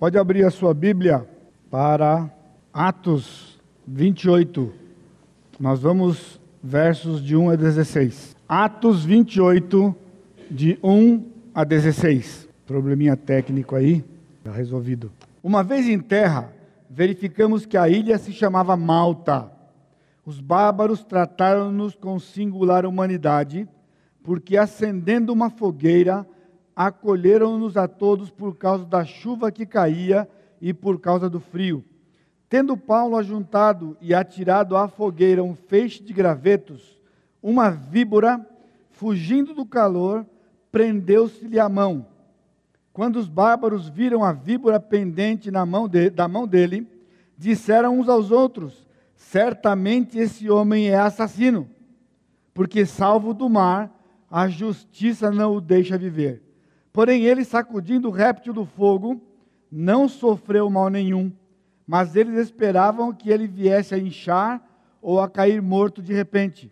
Pode abrir a sua Bíblia para Atos 28. Nós vamos versos de 1 a 16. Atos 28, de 1 a 16. Probleminha técnico aí, está resolvido. Uma vez em terra, verificamos que a ilha se chamava Malta. Os bárbaros trataram-nos com singular humanidade, porque acendendo uma fogueira, acolheram-nos a todos por causa da chuva que caía e por causa do frio. Tendo Paulo ajuntado e atirado à fogueira um feixe de gravetos, uma víbora, fugindo do calor, prendeu-se-lhe a mão. Quando os bárbaros viram a víbora pendente na mão de, da mão dele, disseram uns aos outros: Certamente esse homem é assassino, porque, salvo do mar, a justiça não o deixa viver. Porém, ele, sacudindo o réptil do fogo, não sofreu mal nenhum, mas eles esperavam que ele viesse a inchar ou a cair morto de repente.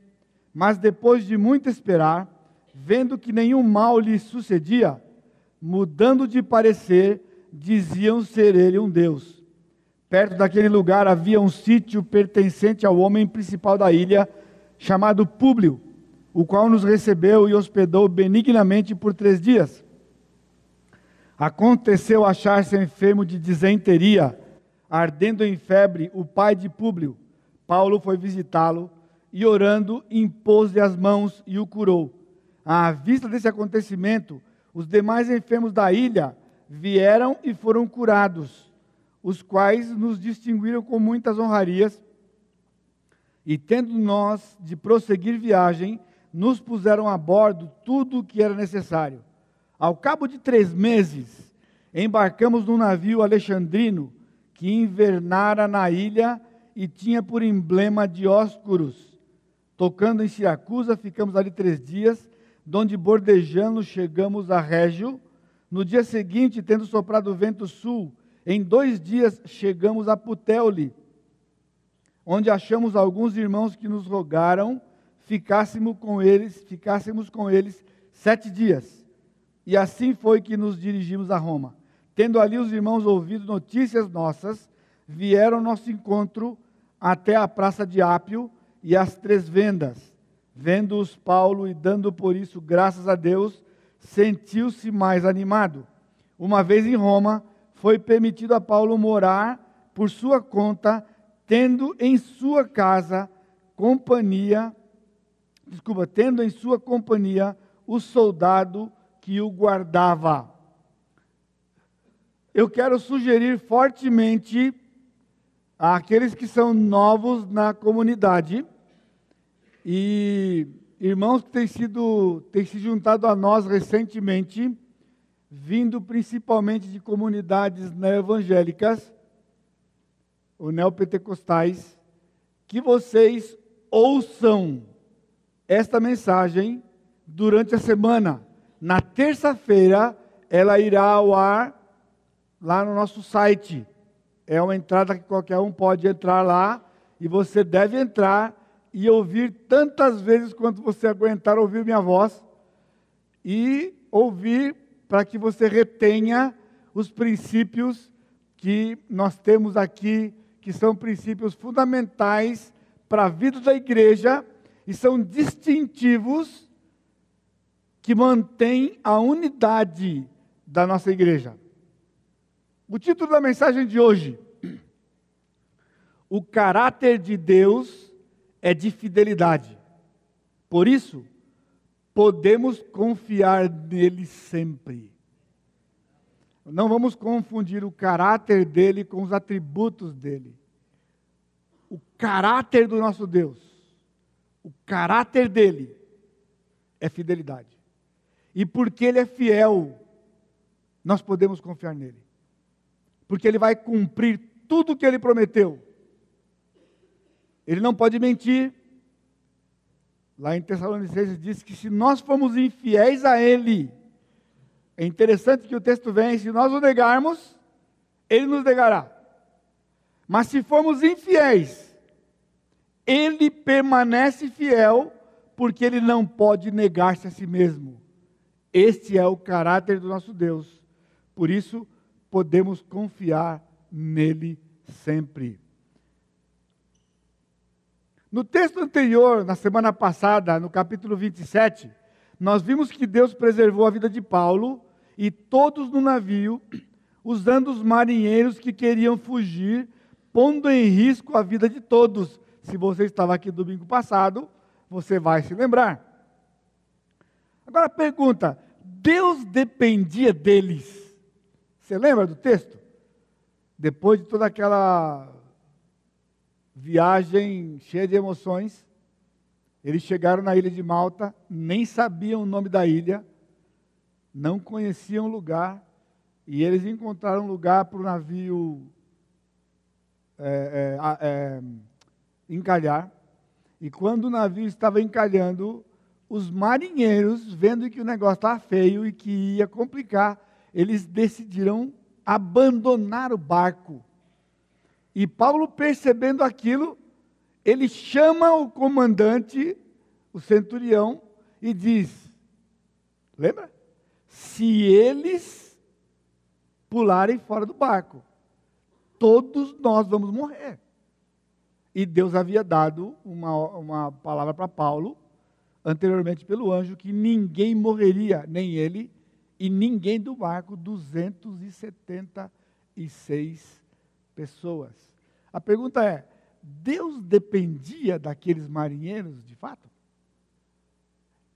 Mas depois de muito esperar, vendo que nenhum mal lhe sucedia, mudando de parecer, diziam ser ele um Deus. Perto daquele lugar havia um sítio pertencente ao homem principal da ilha, chamado Públio, o qual nos recebeu e hospedou benignamente por três dias. Aconteceu achar-se enfermo de disenteria, ardendo em febre, o pai de Públio. Paulo foi visitá-lo e, orando, impôs-lhe as mãos e o curou. À vista desse acontecimento, os demais enfermos da ilha vieram e foram curados, os quais nos distinguiram com muitas honrarias. E tendo nós de prosseguir viagem, nos puseram a bordo tudo o que era necessário ao cabo de três meses, embarcamos num navio alexandrino que invernara na ilha e tinha por emblema Dióscuros. Tocando em Siracusa, ficamos ali três dias, donde bordejando chegamos a Régio. No dia seguinte, tendo soprado o vento sul, em dois dias chegamos a Puteoli, onde achamos alguns irmãos que nos rogaram ficássemos com eles, ficássemos com eles sete dias. E assim foi que nos dirigimos a Roma. Tendo ali os irmãos ouvido notícias nossas, vieram ao nosso encontro até a praça de Ápio e as três vendas. Vendo-os Paulo e dando por isso graças a Deus, sentiu-se mais animado. Uma vez em Roma, foi permitido a Paulo morar por sua conta, tendo em sua casa companhia, desculpa, tendo em sua companhia o soldado que o guardava. Eu quero sugerir fortemente àqueles que são novos na comunidade e irmãos que têm sido têm se juntado a nós recentemente, vindo principalmente de comunidades neoevangélicas ou neopentecostais, que vocês ouçam esta mensagem durante a semana na terça-feira, ela irá ao ar lá no nosso site. É uma entrada que qualquer um pode entrar lá e você deve entrar e ouvir tantas vezes quanto você aguentar ouvir minha voz e ouvir para que você retenha os princípios que nós temos aqui, que são princípios fundamentais para a vida da igreja e são distintivos que mantém a unidade da nossa igreja. O título da mensagem de hoje: O caráter de Deus é de fidelidade. Por isso, podemos confiar nele sempre. Não vamos confundir o caráter dele com os atributos dele. O caráter do nosso Deus, o caráter dele é fidelidade. E porque Ele é fiel, nós podemos confiar nele. Porque Ele vai cumprir tudo o que Ele prometeu. Ele não pode mentir. Lá em Tessalonicenses diz que se nós formos infiéis a Ele, é interessante que o texto vem, se nós o negarmos, Ele nos negará. Mas se formos infiéis, Ele permanece fiel, porque Ele não pode negar-se a si mesmo. Este é o caráter do nosso Deus. Por isso, podemos confiar nele sempre. No texto anterior, na semana passada, no capítulo 27, nós vimos que Deus preservou a vida de Paulo e todos no navio, usando os marinheiros que queriam fugir, pondo em risco a vida de todos. Se você estava aqui domingo passado, você vai se lembrar. Agora pergunta: Deus dependia deles? Você lembra do texto? Depois de toda aquela viagem cheia de emoções, eles chegaram na ilha de Malta, nem sabiam o nome da ilha, não conheciam o lugar, e eles encontraram um lugar para o navio é, é, é, encalhar. E quando o navio estava encalhando, os marinheiros, vendo que o negócio estava feio e que ia complicar, eles decidiram abandonar o barco. E Paulo, percebendo aquilo, ele chama o comandante, o centurião, e diz: Lembra? Se eles pularem fora do barco, todos nós vamos morrer. E Deus havia dado uma, uma palavra para Paulo, anteriormente pelo anjo, que ninguém morreria, nem ele e ninguém do barco, 276 pessoas. A pergunta é: Deus dependia daqueles marinheiros de fato?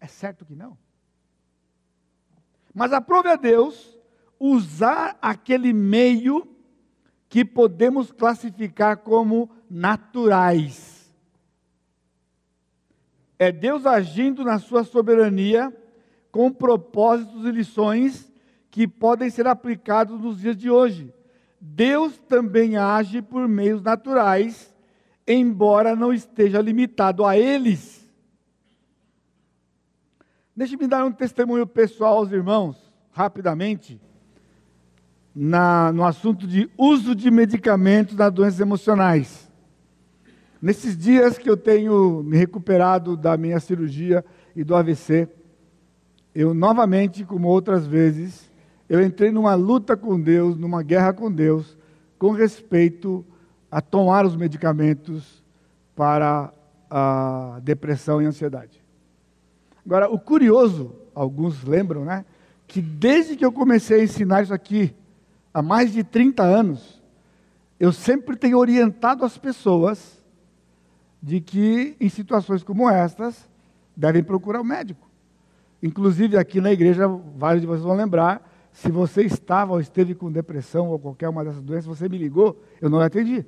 É certo que não. Mas aprove a Deus usar aquele meio que podemos classificar como naturais. É Deus agindo na sua soberania com propósitos e lições que podem ser aplicados nos dias de hoje. Deus também age por meios naturais, embora não esteja limitado a eles. Deixe-me dar um testemunho pessoal aos irmãos, rapidamente na, no assunto de uso de medicamentos nas doenças emocionais. Nesses dias que eu tenho me recuperado da minha cirurgia e do AVC, eu novamente, como outras vezes, eu entrei numa luta com Deus, numa guerra com Deus, com respeito a tomar os medicamentos para a depressão e ansiedade. Agora, o curioso, alguns lembram, né, que desde que eu comecei a ensinar isso aqui, há mais de 30 anos, eu sempre tenho orientado as pessoas de que em situações como estas devem procurar o médico. Inclusive aqui na igreja, vários de vocês vão lembrar, se você estava ou esteve com depressão ou qualquer uma dessas doenças, você me ligou, eu não atendi.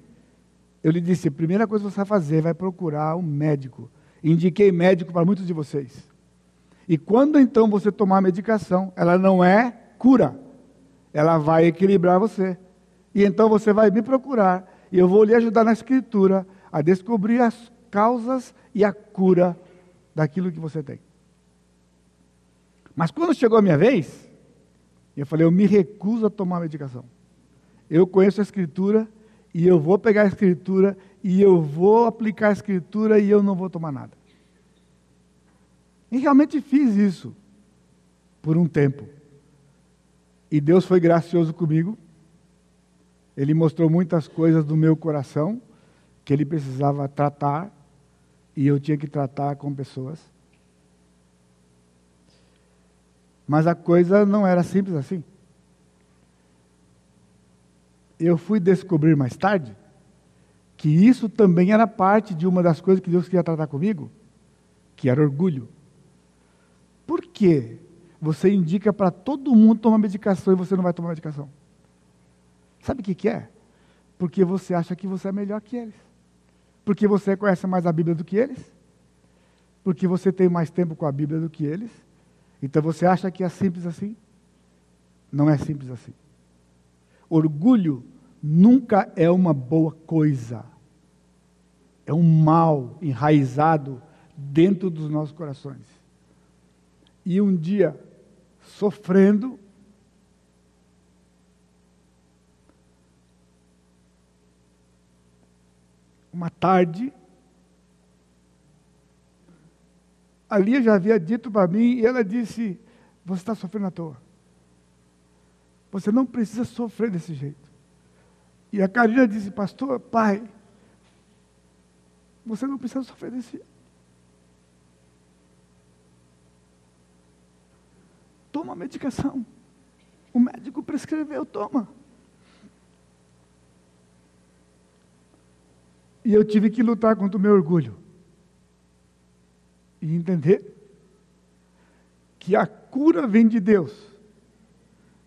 Eu lhe disse, a primeira coisa que você vai fazer vai procurar um médico. Indiquei médico para muitos de vocês. E quando então você tomar a medicação, ela não é cura, ela vai equilibrar você. E então você vai me procurar e eu vou lhe ajudar na escritura a descobrir as causas e a cura daquilo que você tem. Mas quando chegou a minha vez, eu falei, eu me recuso a tomar medicação. Eu conheço a escritura e eu vou pegar a escritura e eu vou aplicar a escritura e eu não vou tomar nada. E realmente fiz isso por um tempo. E Deus foi gracioso comigo. Ele mostrou muitas coisas do meu coração que ele precisava tratar e eu tinha que tratar com pessoas. Mas a coisa não era simples assim. Eu fui descobrir mais tarde que isso também era parte de uma das coisas que Deus queria tratar comigo, que era orgulho. Por quê? você indica para todo mundo tomar medicação e você não vai tomar medicação. Sabe o que, que é? Porque você acha que você é melhor que eles. Porque você conhece mais a Bíblia do que eles. Porque você tem mais tempo com a Bíblia do que eles. Então você acha que é simples assim? Não é simples assim. Orgulho nunca é uma boa coisa. É um mal enraizado dentro dos nossos corações. E um dia sofrendo. Uma tarde, a Lia já havia dito para mim, e ela disse: Você está sofrendo à toa. Você não precisa sofrer desse jeito. E a Karina disse, pastor, pai, você não precisa sofrer desse jeito. Toma a medicação. O médico prescreveu, toma. E eu tive que lutar contra o meu orgulho. E entender que a cura vem de Deus,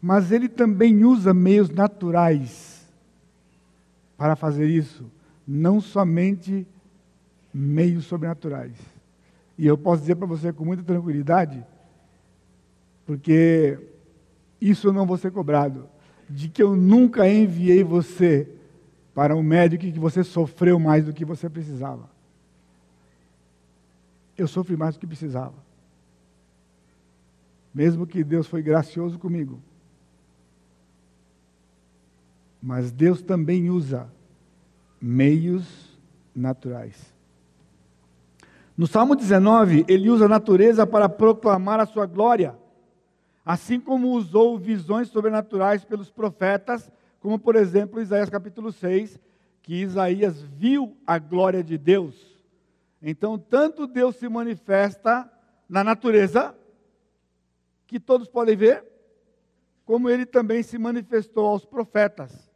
mas Ele também usa meios naturais para fazer isso, não somente meios sobrenaturais. E eu posso dizer para você com muita tranquilidade, porque isso eu não vou ser cobrado, de que eu nunca enviei você para um médico que você sofreu mais do que você precisava. Eu sofri mais do que precisava. Mesmo que Deus foi gracioso comigo. Mas Deus também usa meios naturais. No Salmo 19, ele usa a natureza para proclamar a sua glória, assim como usou visões sobrenaturais pelos profetas como por exemplo Isaías capítulo 6, que Isaías viu a glória de Deus. Então, tanto Deus se manifesta na natureza, que todos podem ver, como ele também se manifestou aos profetas.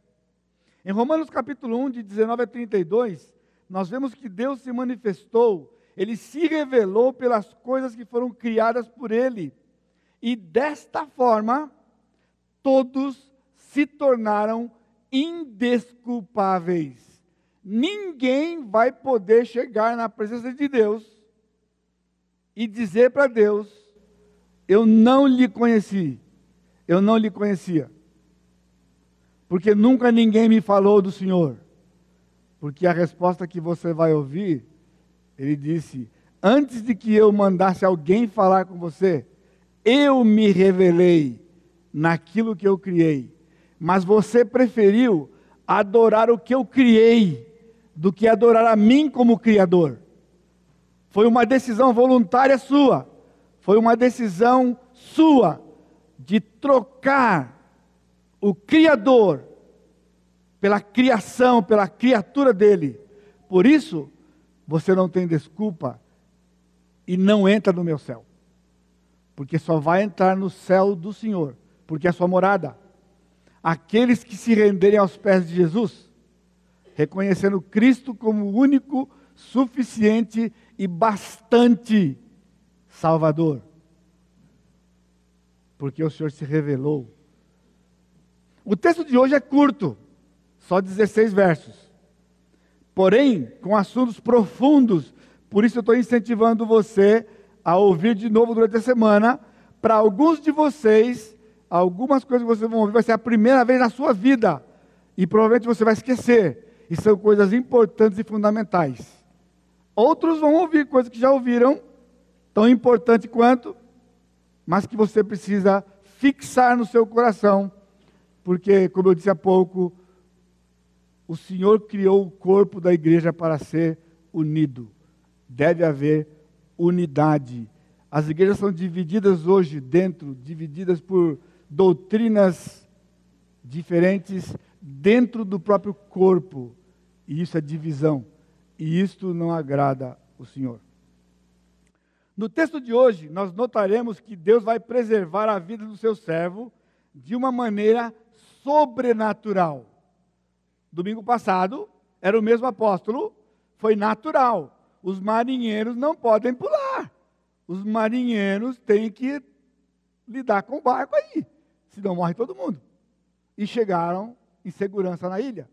Em Romanos capítulo 1, de 19 a 32, nós vemos que Deus se manifestou, ele se revelou pelas coisas que foram criadas por ele. E desta forma, todos se tornaram indesculpáveis. Ninguém vai poder chegar na presença de Deus e dizer para Deus: Eu não lhe conheci, eu não lhe conhecia, porque nunca ninguém me falou do Senhor. Porque a resposta que você vai ouvir, ele disse: Antes de que eu mandasse alguém falar com você, eu me revelei naquilo que eu criei mas você preferiu adorar o que eu criei do que adorar a mim como Criador. Foi uma decisão voluntária sua, foi uma decisão sua de trocar o Criador pela criação, pela criatura dele. Por isso, você não tem desculpa e não entra no meu céu. Porque só vai entrar no céu do Senhor, porque é sua morada aqueles que se renderem aos pés de Jesus, reconhecendo Cristo como único, suficiente e bastante Salvador. Porque o Senhor se revelou. O texto de hoje é curto, só 16 versos. Porém, com assuntos profundos, por isso eu estou incentivando você a ouvir de novo durante a semana. Para alguns de vocês, algumas coisas que vocês vão ouvir vai ser a primeira vez na sua vida. E provavelmente você vai esquecer. E são coisas importantes e fundamentais. Outros vão ouvir coisas que já ouviram, tão importante quanto, mas que você precisa fixar no seu coração, porque, como eu disse há pouco, o Senhor criou o corpo da igreja para ser unido. Deve haver unidade. As igrejas são divididas hoje dentro, divididas por doutrinas diferentes dentro do próprio corpo. E isso é divisão. E isto não agrada o Senhor. No texto de hoje, nós notaremos que Deus vai preservar a vida do seu servo de uma maneira sobrenatural. Domingo passado, era o mesmo apóstolo, foi natural. Os marinheiros não podem pular. Os marinheiros têm que lidar com o barco aí senão morre todo mundo. E chegaram em segurança na ilha.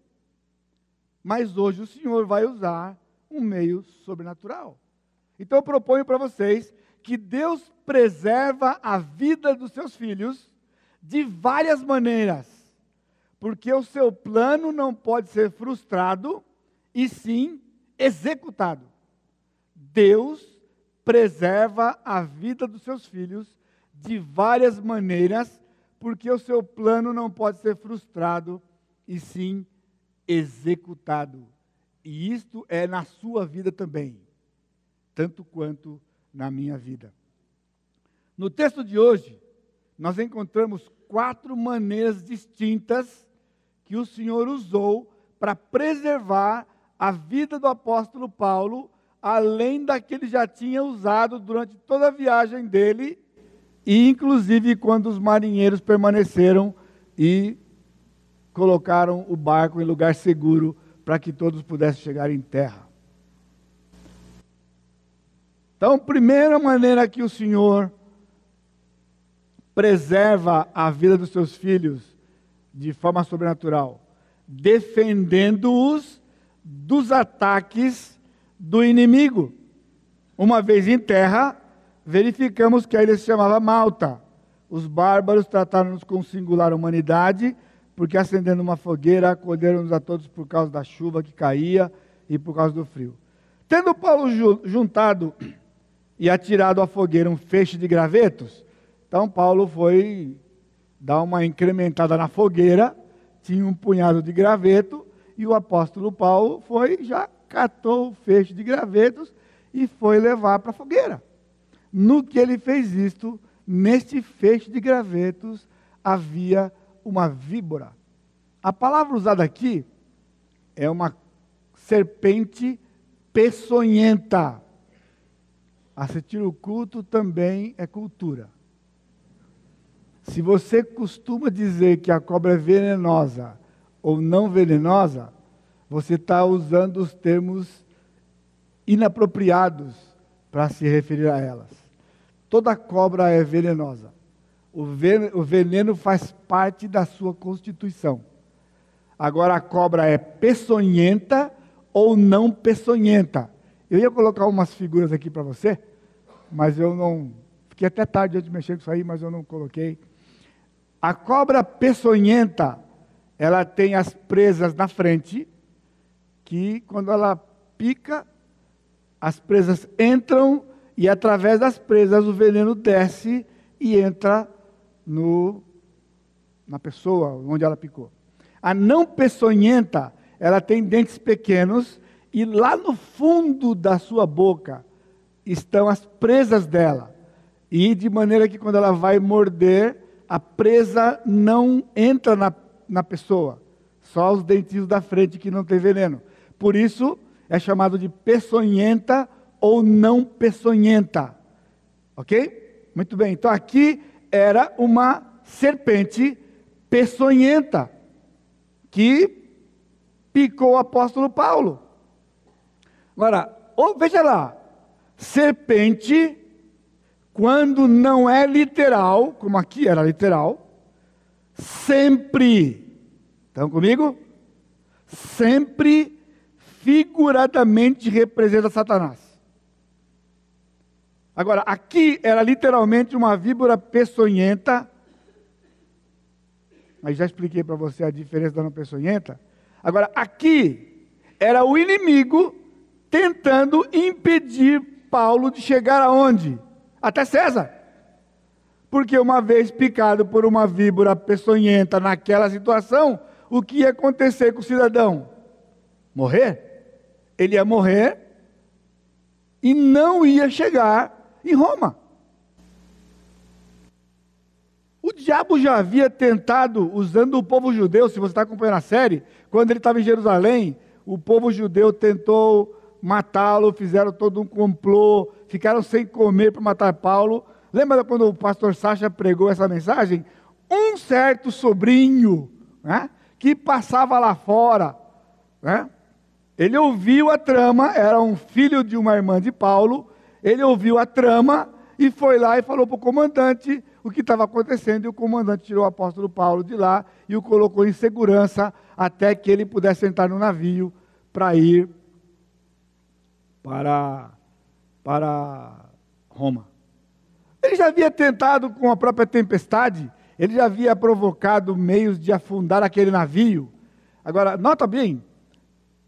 Mas hoje o Senhor vai usar um meio sobrenatural. Então eu proponho para vocês que Deus preserva a vida dos seus filhos de várias maneiras. Porque o seu plano não pode ser frustrado e sim executado. Deus preserva a vida dos seus filhos de várias maneiras porque o seu plano não pode ser frustrado e sim executado. E isto é na sua vida também, tanto quanto na minha vida. No texto de hoje, nós encontramos quatro maneiras distintas que o Senhor usou para preservar a vida do apóstolo Paulo, além da que ele já tinha usado durante toda a viagem dele, e inclusive quando os marinheiros permaneceram e colocaram o barco em lugar seguro para que todos pudessem chegar em terra. Então, primeira maneira que o Senhor preserva a vida dos seus filhos de forma sobrenatural, defendendo-os dos ataques do inimigo. Uma vez em terra, verificamos que a ilha se chamava Malta. Os bárbaros trataram-nos com singular humanidade, porque acendendo uma fogueira, acolheram-nos a todos por causa da chuva que caía e por causa do frio. Tendo Paulo juntado e atirado à fogueira um feixe de gravetos. Então Paulo foi dar uma incrementada na fogueira, tinha um punhado de graveto, e o apóstolo Paulo foi, já catou o feixe de gravetos e foi levar para a fogueira. No que ele fez isto, neste feixe de gravetos havia uma víbora. A palavra usada aqui é uma serpente peçonhenta. Assistir o culto também é cultura. Se você costuma dizer que a cobra é venenosa ou não venenosa, você está usando os termos inapropriados para se referir a elas. Toda cobra é venenosa. O veneno, faz parte da sua constituição. Agora, a cobra é peçonhenta ou não peçonhenta. Eu ia colocar umas figuras aqui para você, mas eu não. Fiquei até tarde antes de mexer com isso aí, mas eu não coloquei. A cobra peçonhenta, ela tem as presas na frente, que quando ela pica, as presas entram e através das presas o veneno desce e entra no, na pessoa onde ela picou. A não peçonhenta, ela tem dentes pequenos e lá no fundo da sua boca estão as presas dela. E de maneira que quando ela vai morder, a presa não entra na, na pessoa, só os dentinhos da frente que não tem veneno. Por isso é chamado de peçonhenta ou não peçonhenta. Ok? Muito bem. Então aqui era uma serpente peçonhenta que picou o apóstolo Paulo. Agora, veja lá, serpente, quando não é literal, como aqui era literal, sempre, estão comigo? Sempre figuradamente representa Satanás. Agora, aqui era literalmente uma víbora peçonhenta. Mas já expliquei para você a diferença da não peçonhenta. Agora, aqui era o inimigo tentando impedir Paulo de chegar aonde? Até César. Porque uma vez picado por uma víbora peçonhenta naquela situação, o que ia acontecer com o cidadão? Morrer. Ele ia morrer e não ia chegar em Roma. O diabo já havia tentado, usando o povo judeu, se você está acompanhando a série, quando ele estava em Jerusalém, o povo judeu tentou matá-lo, fizeram todo um complô, ficaram sem comer para matar Paulo. Lembra quando o pastor Sacha pregou essa mensagem? Um certo sobrinho né, que passava lá fora, né, ele ouviu a trama, era um filho de uma irmã de Paulo, ele ouviu a trama e foi lá e falou para o comandante o que estava acontecendo, e o comandante tirou o apóstolo Paulo de lá e o colocou em segurança até que ele pudesse entrar no navio para ir para, para Roma. Ele já havia tentado com a própria tempestade, ele já havia provocado meios de afundar aquele navio. Agora, nota bem,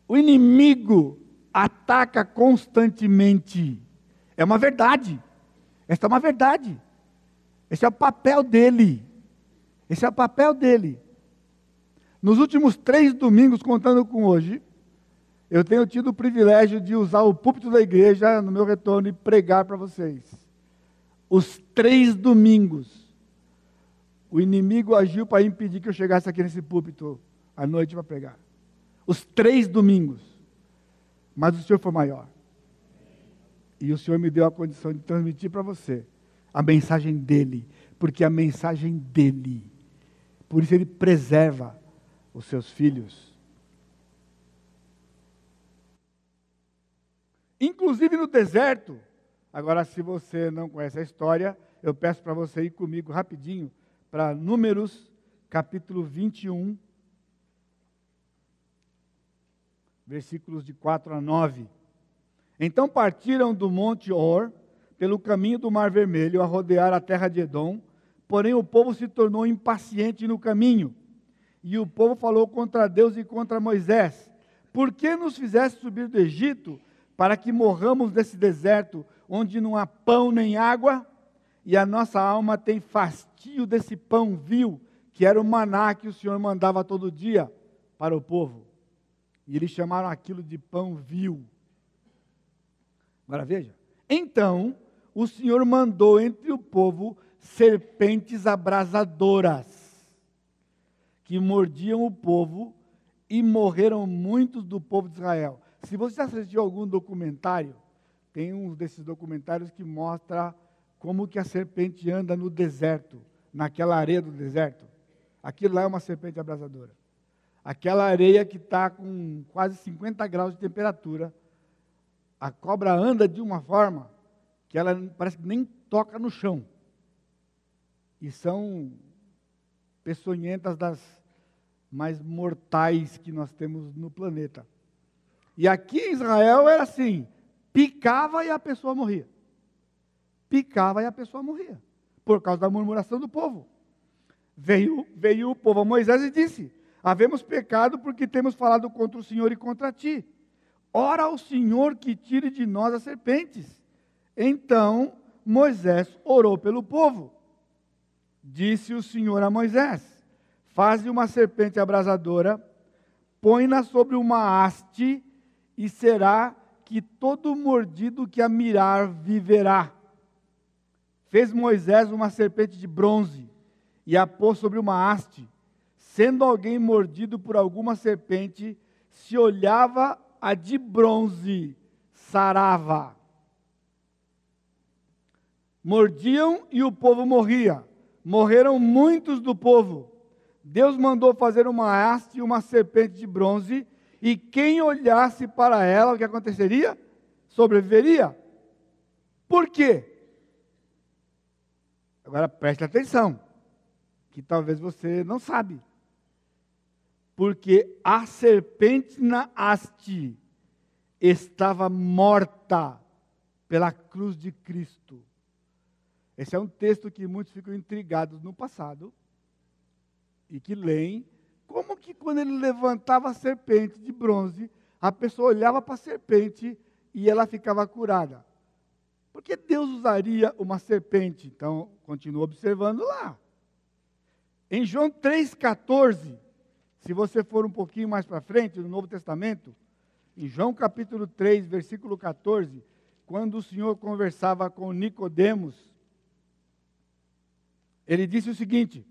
o inimigo ataca constantemente. É uma verdade. Esta é uma verdade. Esse é o papel dele. Esse é o papel dele. Nos últimos três domingos, contando com hoje, eu tenho tido o privilégio de usar o púlpito da igreja no meu retorno e pregar para vocês. Os três domingos, o inimigo agiu para impedir que eu chegasse aqui nesse púlpito à noite para pregar. Os três domingos. Mas o Senhor foi maior. E o Senhor me deu a condição de transmitir para você a mensagem dele, porque a mensagem dele, por isso ele preserva os seus filhos. Inclusive no deserto. Agora, se você não conhece a história, eu peço para você ir comigo rapidinho para Números, capítulo 21, versículos de 4 a 9. Então partiram do monte Or, pelo caminho do Mar Vermelho, a rodear a terra de Edom, porém o povo se tornou impaciente no caminho. E o povo falou contra Deus e contra Moisés: Por que nos fizeste subir do Egito para que morramos nesse deserto, onde não há pão nem água? e a nossa alma tem fastio desse pão vil, que era o maná que o Senhor mandava todo dia para o povo. E eles chamaram aquilo de pão vil. Agora veja. Então, o Senhor mandou entre o povo serpentes abrasadoras, que mordiam o povo e morreram muitos do povo de Israel. Se você assistiu algum documentário, tem um desses documentários que mostra como que a serpente anda no deserto, naquela areia do deserto. Aquilo lá é uma serpente abrasadora. Aquela areia que está com quase 50 graus de temperatura, a cobra anda de uma forma que ela parece que nem toca no chão. E são peçonhentas das mais mortais que nós temos no planeta. E aqui em Israel era assim: picava e a pessoa morria picava e a pessoa morria, por causa da murmuração do povo. Veio, veio o povo a Moisés e disse: Havemos pecado porque temos falado contra o Senhor e contra ti. Ora ao Senhor que tire de nós as serpentes. Então Moisés orou pelo povo. Disse o Senhor a Moisés: Faze uma serpente abrasadora, põe-na sobre uma haste, e será que todo mordido que a mirar viverá. Fez Moisés uma serpente de bronze e a pôs sobre uma haste. Sendo alguém mordido por alguma serpente, se olhava a de bronze, sarava. Mordiam e o povo morria. Morreram muitos do povo. Deus mandou fazer uma haste e uma serpente de bronze, e quem olhasse para ela, o que aconteceria? Sobreviveria. Por quê? Agora preste atenção, que talvez você não sabe. Porque a serpente na haste estava morta pela cruz de Cristo. Esse é um texto que muitos ficam intrigados no passado e que leem como que quando ele levantava a serpente de bronze, a pessoa olhava para a serpente e ela ficava curada. Por que Deus usaria uma serpente? Então, continua observando lá. Em João 3,14, se você for um pouquinho mais para frente, no Novo Testamento, em João capítulo 3, versículo 14, quando o Senhor conversava com Nicodemos, ele disse o seguinte: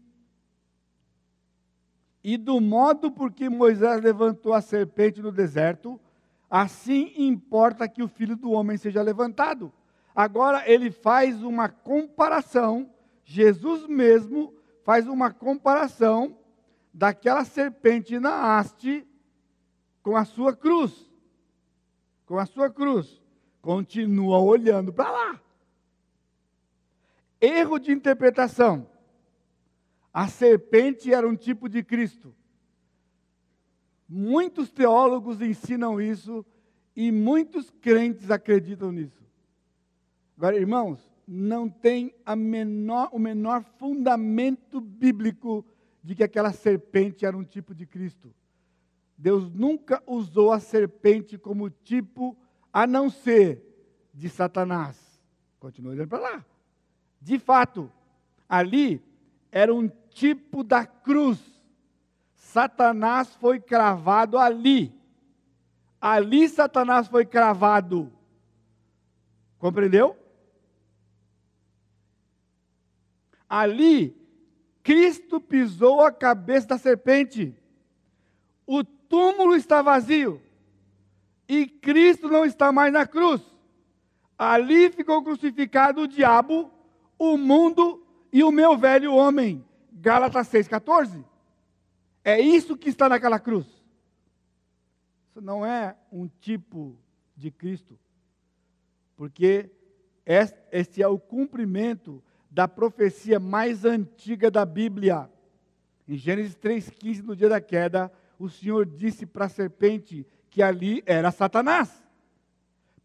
E do modo por que Moisés levantou a serpente no deserto, assim importa que o filho do homem seja levantado. Agora ele faz uma comparação, Jesus mesmo faz uma comparação daquela serpente na haste com a sua cruz. Com a sua cruz. Continua olhando para lá. Erro de interpretação. A serpente era um tipo de Cristo. Muitos teólogos ensinam isso e muitos crentes acreditam nisso. Agora, irmãos, não tem menor, o menor fundamento bíblico de que aquela serpente era um tipo de Cristo. Deus nunca usou a serpente como tipo, a não ser de Satanás. Continua olhando para lá. De fato, ali era um tipo da cruz. Satanás foi cravado ali. Ali Satanás foi cravado. Compreendeu? Ali, Cristo pisou a cabeça da serpente. O túmulo está vazio. E Cristo não está mais na cruz. Ali ficou crucificado o diabo, o mundo e o meu velho homem. Gálatas 6,14. É isso que está naquela cruz. Isso não é um tipo de Cristo, porque este é o cumprimento da profecia mais antiga da Bíblia. Em Gênesis 3,15, no dia da queda, o Senhor disse para a serpente que ali era Satanás.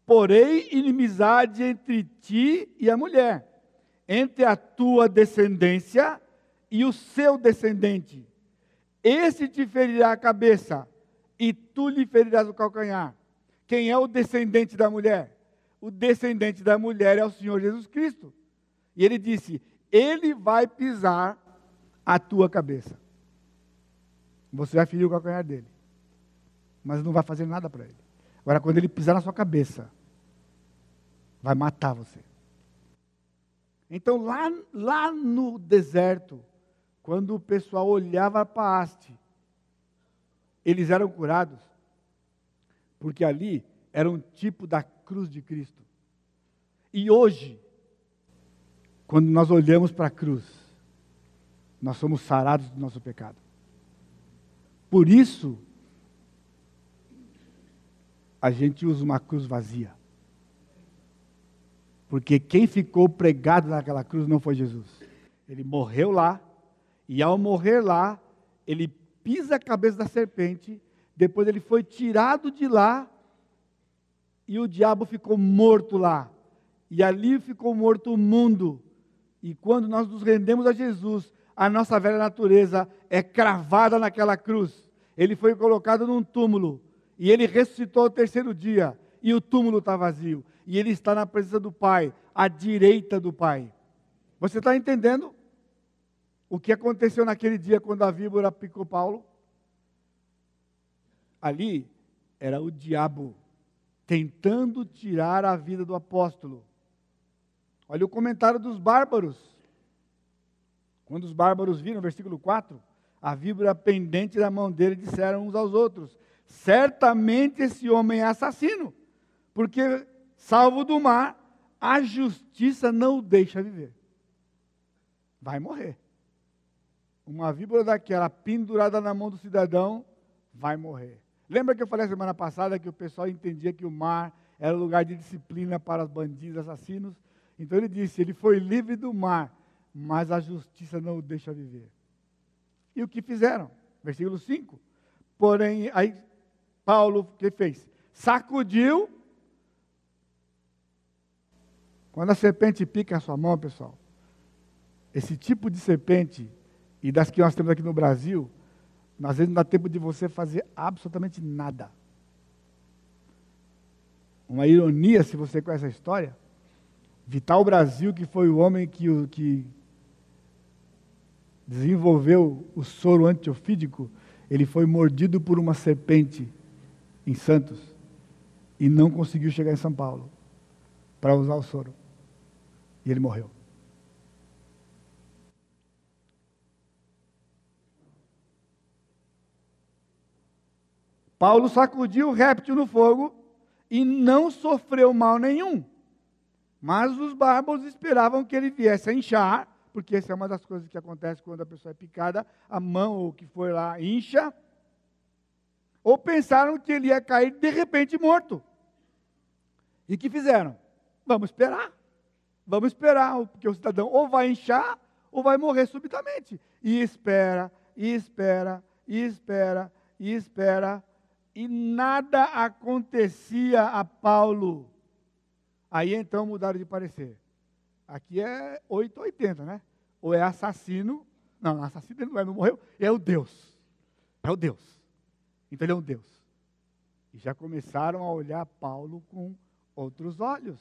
Porém, inimizade entre ti e a mulher, entre a tua descendência e o seu descendente. Esse te ferirá a cabeça, e tu lhe ferirás o calcanhar. Quem é o descendente da mulher? O descendente da mulher é o Senhor Jesus Cristo. E ele disse: Ele vai pisar a tua cabeça. Você vai ferir o calcanhar dele. Mas não vai fazer nada para ele. Agora, quando ele pisar na sua cabeça, vai matar você. Então, lá, lá no deserto, quando o pessoal olhava para haste, eles eram curados, porque ali era um tipo da cruz de Cristo. E hoje, quando nós olhamos para a cruz, nós somos sarados do nosso pecado. Por isso, a gente usa uma cruz vazia. Porque quem ficou pregado naquela cruz não foi Jesus. Ele morreu lá, e ao morrer lá, ele pisa a cabeça da serpente, depois ele foi tirado de lá, e o diabo ficou morto lá. E ali ficou morto o mundo. E quando nós nos rendemos a Jesus, a nossa velha natureza é cravada naquela cruz. Ele foi colocado num túmulo. E ele ressuscitou ao terceiro dia. E o túmulo está vazio. E ele está na presença do Pai, à direita do Pai. Você está entendendo o que aconteceu naquele dia quando a víbora picou Paulo? Ali era o diabo tentando tirar a vida do apóstolo. Olha o comentário dos bárbaros. Quando os bárbaros viram, versículo 4, a víbora pendente da mão dele, disseram uns aos outros: Certamente esse homem é assassino, porque, salvo do mar, a justiça não o deixa viver. Vai morrer. Uma víbora daquela pendurada na mão do cidadão, vai morrer. Lembra que eu falei semana passada que o pessoal entendia que o mar era lugar de disciplina para os bandidos, assassinos? Então ele disse: ele foi livre do mar, mas a justiça não o deixa viver. E o que fizeram? Versículo 5. Porém, aí Paulo, o que fez? Sacudiu. Quando a serpente pica a sua mão, pessoal, esse tipo de serpente, e das que nós temos aqui no Brasil, às vezes não dá tempo de você fazer absolutamente nada. Uma ironia, se você conhece a história, Vital Brasil, que foi o homem que, que desenvolveu o soro antiofídico, ele foi mordido por uma serpente em Santos e não conseguiu chegar em São Paulo para usar o soro. E ele morreu. Paulo sacudiu o réptil no fogo e não sofreu mal nenhum. Mas os bárbaros esperavam que ele viesse a inchar, porque essa é uma das coisas que acontece quando a pessoa é picada, a mão ou o que for lá incha. Ou pensaram que ele ia cair de repente morto. E que fizeram? Vamos esperar. Vamos esperar, porque o cidadão ou vai inchar ou vai morrer subitamente. E espera, e espera, e espera, e espera, e nada acontecia a Paulo. Aí então mudaram de parecer. Aqui é 880, né? Ou é assassino. Não, assassino ele não é, não morreu. É o Deus. É o Deus. Então ele é um Deus. E já começaram a olhar Paulo com outros olhos.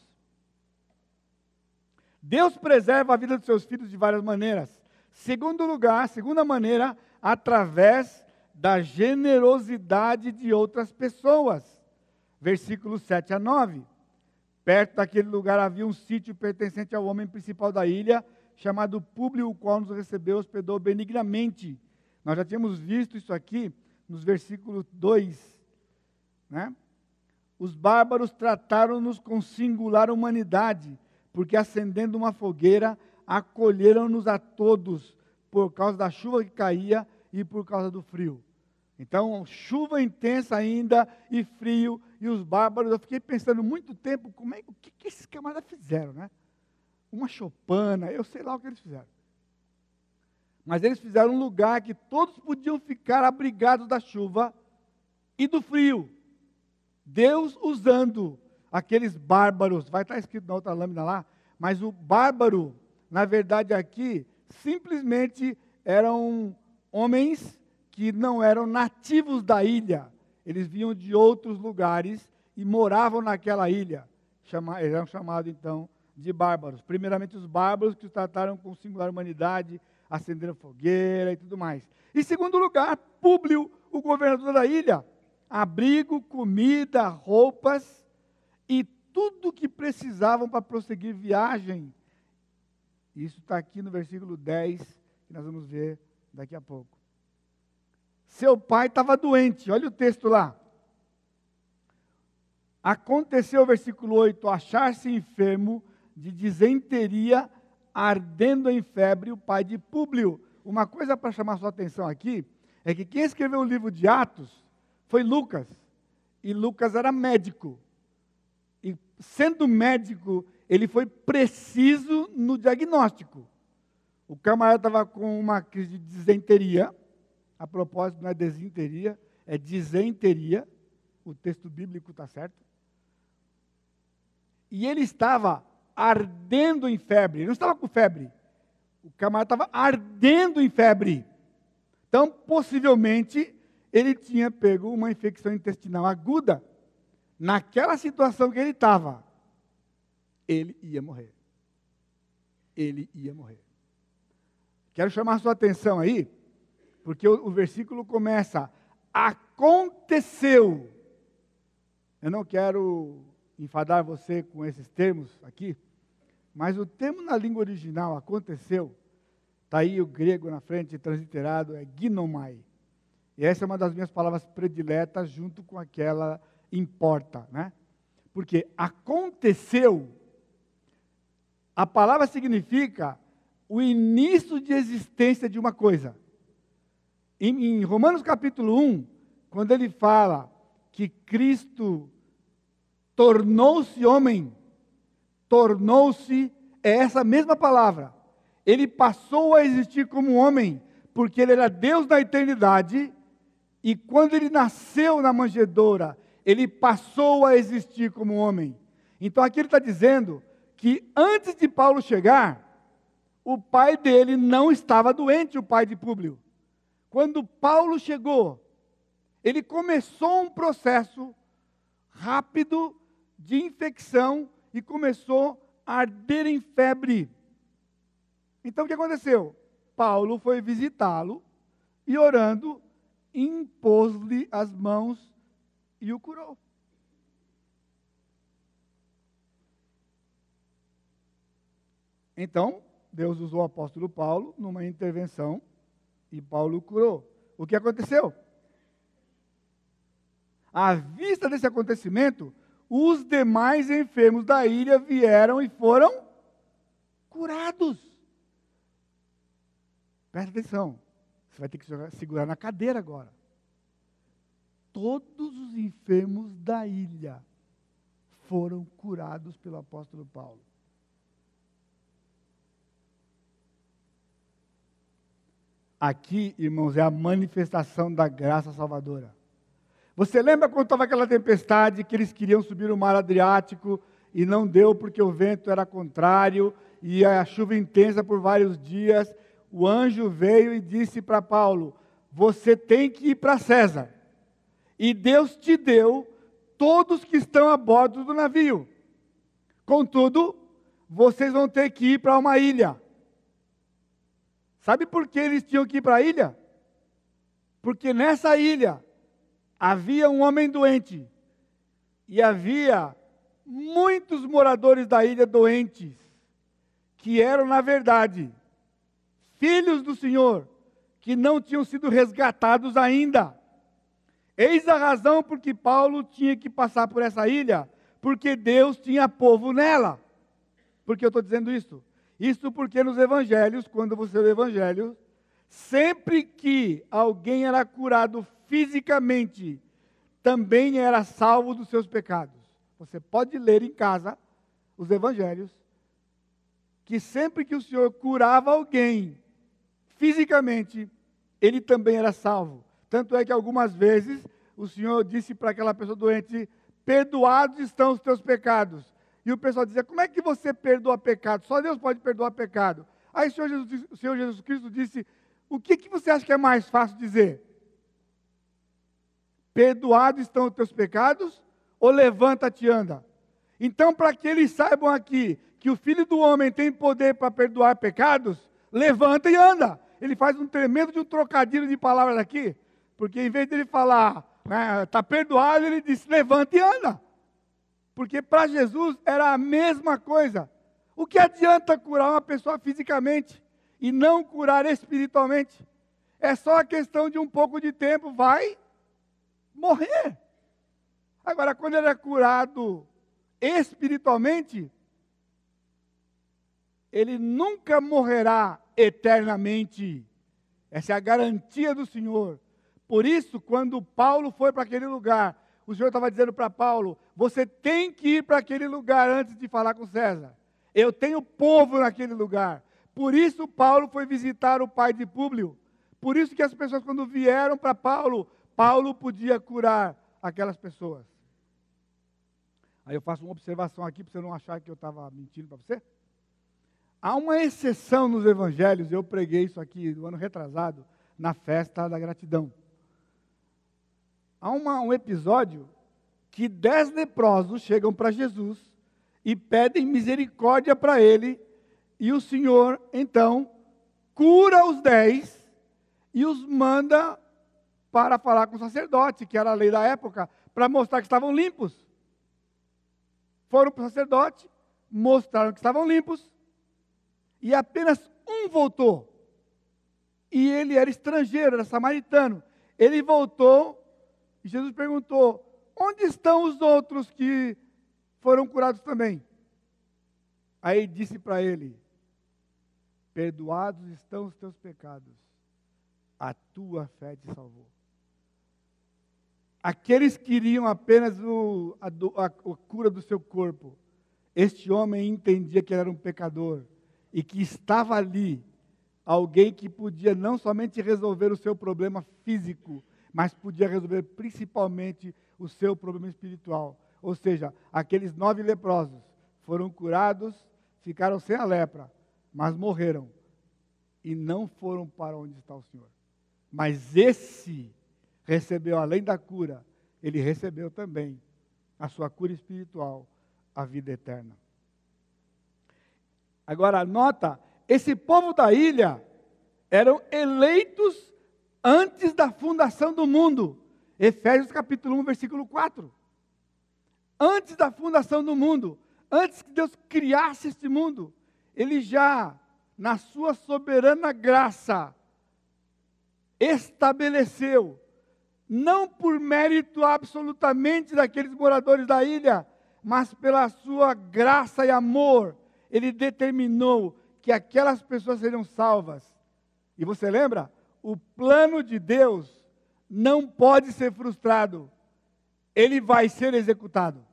Deus preserva a vida dos seus filhos de várias maneiras. Segundo lugar, segunda maneira, através da generosidade de outras pessoas. Versículos 7 a 9. Perto daquele lugar havia um sítio pertencente ao homem principal da ilha, chamado Públio, o qual nos recebeu, hospedou benignamente. Nós já tínhamos visto isso aqui nos versículos 2, né? Os bárbaros trataram-nos com singular humanidade, porque acendendo uma fogueira, acolheram-nos a todos, por causa da chuva que caía e por causa do frio. Então, chuva intensa ainda e frio, e os bárbaros, eu fiquei pensando muito tempo, como é, o que, que esses camaradas fizeram, né? Uma chopana, eu sei lá o que eles fizeram. Mas eles fizeram um lugar que todos podiam ficar abrigados da chuva e do frio. Deus usando aqueles bárbaros, vai estar escrito na outra lâmina lá, mas o bárbaro, na verdade aqui, simplesmente eram homens que não eram nativos da ilha, eles vinham de outros lugares e moravam naquela ilha. Chama, eram chamados então de bárbaros. Primeiramente, os bárbaros que os trataram com singular humanidade, acenderam fogueira e tudo mais. Em segundo lugar, Públio, o governador da ilha, abrigo, comida, roupas e tudo que precisavam para prosseguir viagem. Isso está aqui no versículo 10, que nós vamos ver daqui a pouco. Seu pai estava doente, olha o texto lá. Aconteceu, versículo 8, achar-se enfermo de disenteria, ardendo em febre, o pai de Públio. Uma coisa para chamar sua atenção aqui é que quem escreveu o livro de Atos foi Lucas. E Lucas era médico. E sendo médico, ele foi preciso no diagnóstico. O camarada estava com uma crise de disenteria a propósito, não é desinteria, é dizenteria. O texto bíblico está certo. E ele estava ardendo em febre. Ele não estava com febre. O camarada estava ardendo em febre. Então, possivelmente, ele tinha pego uma infecção intestinal aguda. Naquela situação que ele estava, ele ia morrer. Ele ia morrer. Quero chamar a sua atenção aí porque o, o versículo começa: aconteceu. Eu não quero enfadar você com esses termos aqui, mas o termo na língua original, aconteceu, está aí o grego na frente, transliterado, é ginomai. E essa é uma das minhas palavras prediletas, junto com aquela importa, né? Porque aconteceu, a palavra significa o início de existência de uma coisa. Em, em Romanos capítulo 1, quando ele fala que Cristo tornou-se homem, tornou-se, é essa mesma palavra. Ele passou a existir como homem, porque ele era Deus na eternidade, e quando ele nasceu na manjedoura, ele passou a existir como homem. Então aqui ele está dizendo que antes de Paulo chegar, o pai dele não estava doente, o pai de Públio. Quando Paulo chegou, ele começou um processo rápido de infecção e começou a arder em febre. Então o que aconteceu? Paulo foi visitá-lo e orando, impôs-lhe as mãos e o curou. Então, Deus usou o apóstolo Paulo numa intervenção e Paulo curou. O que aconteceu? À vista desse acontecimento, os demais enfermos da ilha vieram e foram curados. Presta atenção, você vai ter que segurar na cadeira agora. Todos os enfermos da ilha foram curados pelo apóstolo Paulo. Aqui, irmãos, é a manifestação da graça salvadora. Você lembra quando estava aquela tempestade que eles queriam subir o mar Adriático e não deu porque o vento era contrário e a chuva intensa por vários dias? O anjo veio e disse para Paulo: Você tem que ir para César. E Deus te deu todos que estão a bordo do navio. Contudo, vocês vão ter que ir para uma ilha. Sabe por que eles tinham que ir para a ilha? Porque nessa ilha havia um homem doente e havia muitos moradores da ilha doentes que eram, na verdade, filhos do Senhor, que não tinham sido resgatados ainda. Eis a razão por que Paulo tinha que passar por essa ilha, porque Deus tinha povo nela. Por que eu estou dizendo isso? Isso porque nos evangelhos, quando você lê o evangelho, sempre que alguém era curado fisicamente, também era salvo dos seus pecados. Você pode ler em casa os evangelhos, que sempre que o Senhor curava alguém fisicamente, ele também era salvo. Tanto é que algumas vezes o Senhor disse para aquela pessoa doente: Perdoados estão os teus pecados. E o pessoal dizia: Como é que você perdoa pecado? Só Deus pode perdoar pecado. Aí o Senhor Jesus, o Senhor Jesus Cristo disse: O que, que você acha que é mais fácil dizer? Perdoados estão os teus pecados? Ou levanta-te e anda? Então, para que eles saibam aqui que o Filho do Homem tem poder para perdoar pecados, levanta e anda. Ele faz um tremendo de um trocadilho de palavras aqui, porque em vez de ele falar, está tá perdoado, ele diz, levanta e anda. Porque para Jesus era a mesma coisa. O que adianta curar uma pessoa fisicamente e não curar espiritualmente? É só a questão de um pouco de tempo, vai morrer. Agora, quando ele é curado espiritualmente, ele nunca morrerá eternamente. Essa é a garantia do Senhor. Por isso, quando Paulo foi para aquele lugar, o Senhor estava dizendo para Paulo: você tem que ir para aquele lugar antes de falar com César. Eu tenho povo naquele lugar. Por isso, Paulo foi visitar o pai de Públio. Por isso que as pessoas, quando vieram para Paulo, Paulo podia curar aquelas pessoas. Aí eu faço uma observação aqui para você não achar que eu estava mentindo para você. Há uma exceção nos evangelhos, eu preguei isso aqui no ano retrasado, na festa da gratidão. Há uma, um episódio que dez leprosos chegam para Jesus e pedem misericórdia para ele, e o Senhor, então, cura os dez e os manda para falar com o sacerdote, que era a lei da época, para mostrar que estavam limpos. Foram para o sacerdote, mostraram que estavam limpos, e apenas um voltou. E ele era estrangeiro, era samaritano. Ele voltou e Jesus perguntou: Onde estão os outros que foram curados também? Aí disse para ele: Perdoados estão os teus pecados, a tua fé te salvou. Aqueles que queriam apenas o, a, a, a cura do seu corpo, este homem entendia que ele era um pecador e que estava ali alguém que podia não somente resolver o seu problema físico, mas podia resolver principalmente o seu problema espiritual. Ou seja, aqueles nove leprosos foram curados, ficaram sem a lepra, mas morreram e não foram para onde está o Senhor. Mas esse recebeu, além da cura, ele recebeu também a sua cura espiritual, a vida eterna. Agora, nota, esse povo da ilha eram eleitos antes da fundação do mundo. Efésios capítulo 1, versículo 4. Antes da fundação do mundo, antes que Deus criasse este mundo, ele já, na sua soberana graça, estabeleceu, não por mérito absolutamente daqueles moradores da ilha, mas pela sua graça e amor, ele determinou que aquelas pessoas seriam salvas. E você lembra? O plano de Deus não pode ser frustrado, ele vai ser executado.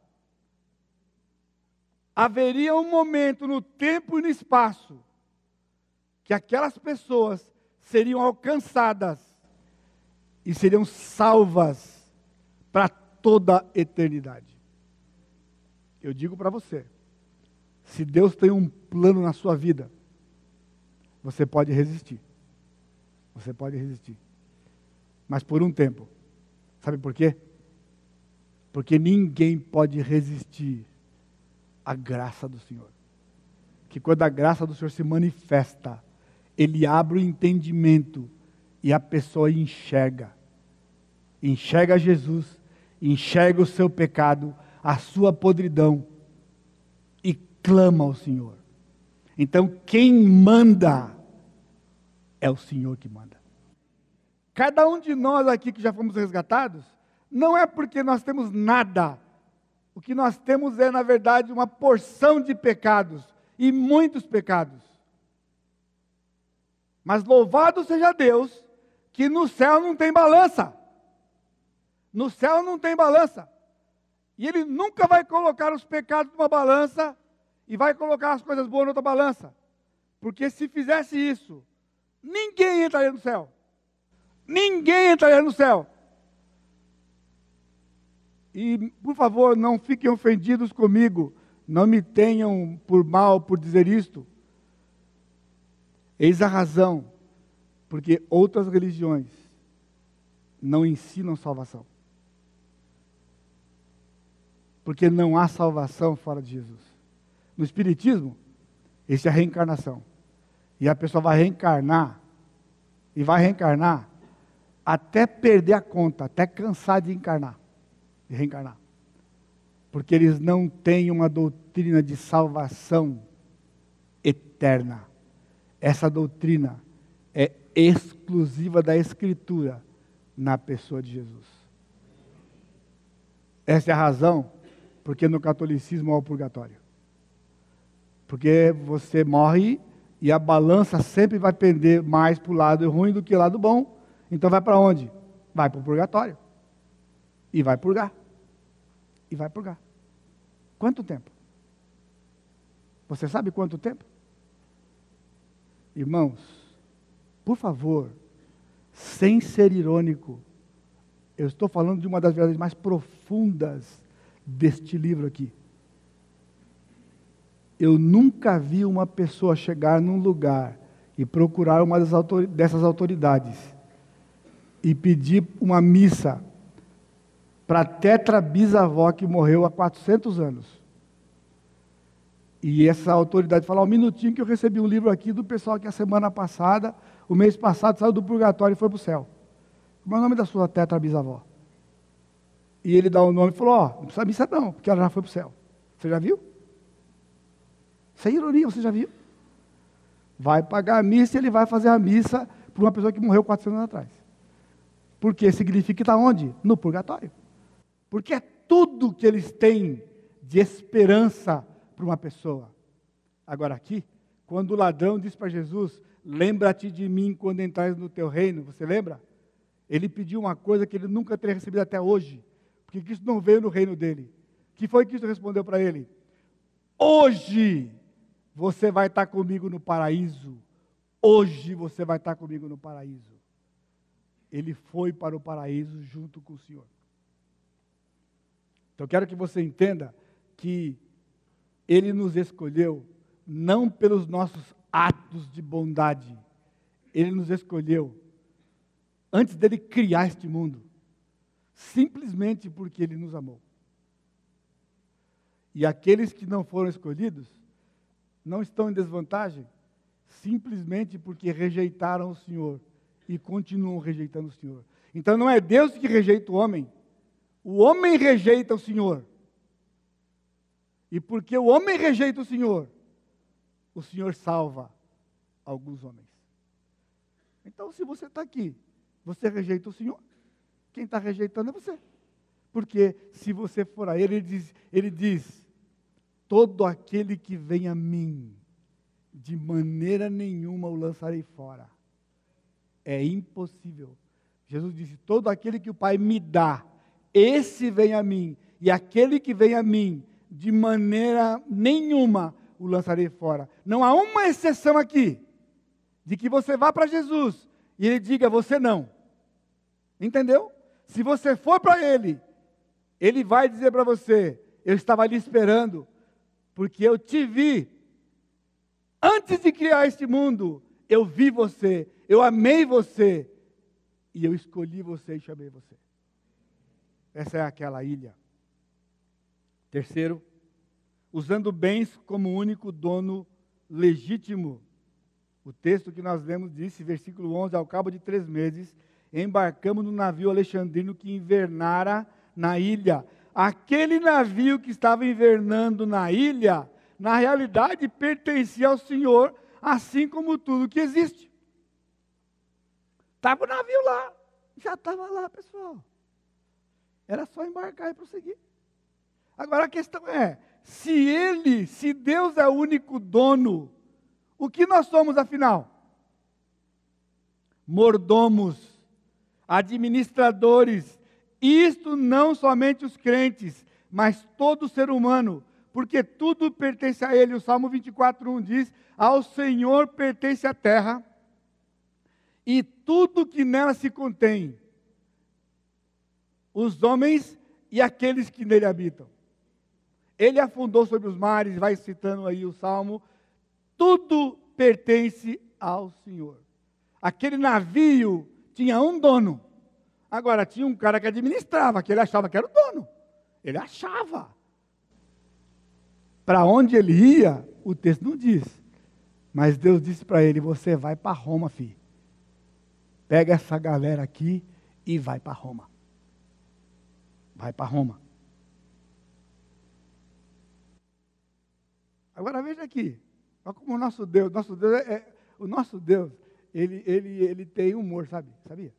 Haveria um momento no tempo e no espaço que aquelas pessoas seriam alcançadas e seriam salvas para toda a eternidade. Eu digo para você, se Deus tem um plano na sua vida, você pode resistir. Você pode resistir. Mas por um tempo. Sabe por quê? Porque ninguém pode resistir à graça do Senhor. Que quando a graça do Senhor se manifesta, ele abre o entendimento e a pessoa enxerga. Enxerga Jesus, enxerga o seu pecado, a sua podridão clama ao Senhor. Então, quem manda é o Senhor que manda. Cada um de nós aqui que já fomos resgatados, não é porque nós temos nada. O que nós temos é, na verdade, uma porção de pecados e muitos pecados. Mas louvado seja Deus, que no céu não tem balança. No céu não tem balança. E Ele nunca vai colocar os pecados numa balança e vai colocar as coisas boas noutra balança. Porque se fizesse isso, ninguém entraria no céu. Ninguém entraria no céu. E, por favor, não fiquem ofendidos comigo. Não me tenham por mal por dizer isto. Eis a razão, porque outras religiões não ensinam salvação. Porque não há salvação fora de Jesus. No Espiritismo, isso é a reencarnação. E a pessoa vai reencarnar, e vai reencarnar até perder a conta, até cansar de encarnar, de reencarnar. Porque eles não têm uma doutrina de salvação eterna. Essa doutrina é exclusiva da Escritura na pessoa de Jesus. Essa é a razão porque no catolicismo há o purgatório. Porque você morre e a balança sempre vai pender mais para o lado ruim do que o lado bom. Então vai para onde? Vai para o purgatório. E vai purgar. E vai purgar. Quanto tempo? Você sabe quanto tempo? Irmãos, por favor, sem ser irônico, eu estou falando de uma das verdades mais profundas deste livro aqui. Eu nunca vi uma pessoa chegar num lugar e procurar uma dessas autoridades e pedir uma missa para a tetrabisavó que morreu há 400 anos. E essa autoridade falar um minutinho que eu recebi um livro aqui do pessoal que a semana passada, o mês passado, saiu do purgatório e foi para o céu. Como é o nome da sua tetrabisavó? E ele dá o nome e falou: Ó, oh, não precisa missa não, porque ela já foi para o céu. Você já viu? Sem ironia, você já viu? Vai pagar a missa e ele vai fazer a missa para uma pessoa que morreu 400 anos atrás. Porque significa que está onde? No purgatório. Porque é tudo que eles têm de esperança para uma pessoa. Agora aqui, quando o ladrão diz para Jesus: Lembra-te de mim quando entrares no teu reino, você lembra? Ele pediu uma coisa que ele nunca teria recebido até hoje porque Cristo não veio no reino dele. que foi que Cristo respondeu para ele? Hoje você vai estar comigo no paraíso. Hoje você vai estar comigo no paraíso. Ele foi para o paraíso junto com o Senhor. Então quero que você entenda que ele nos escolheu não pelos nossos atos de bondade. Ele nos escolheu antes dele criar este mundo simplesmente porque Ele nos amou. E aqueles que não foram escolhidos não estão em desvantagem, simplesmente porque rejeitaram o Senhor e continuam rejeitando o Senhor. Então não é Deus que rejeita o homem, o homem rejeita o Senhor. E porque o homem rejeita o Senhor, o Senhor salva alguns homens. Então, se você está aqui, você rejeita o Senhor, quem está rejeitando é você. Porque se você for a ele, ele diz, ele diz: todo aquele que vem a mim, de maneira nenhuma o lançarei fora. É impossível. Jesus disse: todo aquele que o Pai me dá, esse vem a mim, e aquele que vem a mim, de maneira nenhuma o lançarei fora. Não há uma exceção aqui, de que você vá para Jesus e ele diga: você não. Entendeu? Se você for para Ele, Ele vai dizer para você: Eu estava ali esperando, porque eu te vi. Antes de criar este mundo, eu vi você, eu amei você, e eu escolhi você e chamei você. Essa é aquela ilha. Terceiro, usando bens como único dono legítimo. O texto que nós lemos disse, versículo 11: Ao cabo de três meses, embarcamos no navio alexandrino que invernara na ilha. Aquele navio que estava invernando na ilha na realidade pertencia ao Senhor, assim como tudo que existe. Estava o navio lá, já estava lá, pessoal. Era só embarcar e prosseguir. Agora a questão é: se ele, se Deus é o único dono, o que nós somos afinal? Mordomos, administradores, isto não somente os crentes, mas todo ser humano, porque tudo pertence a Ele. O Salmo 24:1 diz: Ao Senhor pertence a terra e tudo que nela se contém, os homens e aqueles que nele habitam. Ele afundou sobre os mares, vai citando aí o salmo. Tudo pertence ao Senhor. Aquele navio tinha um dono. Agora tinha um cara que administrava, que ele achava que era o dono. Ele achava. Para onde ele ia, o texto não diz. Mas Deus disse para ele: Você vai para Roma, filho. Pega essa galera aqui e vai para Roma. Vai para Roma. Agora veja aqui, olha como o nosso Deus, nosso Deus é, é, o nosso Deus, ele, ele, ele tem humor, sabe? Sabia?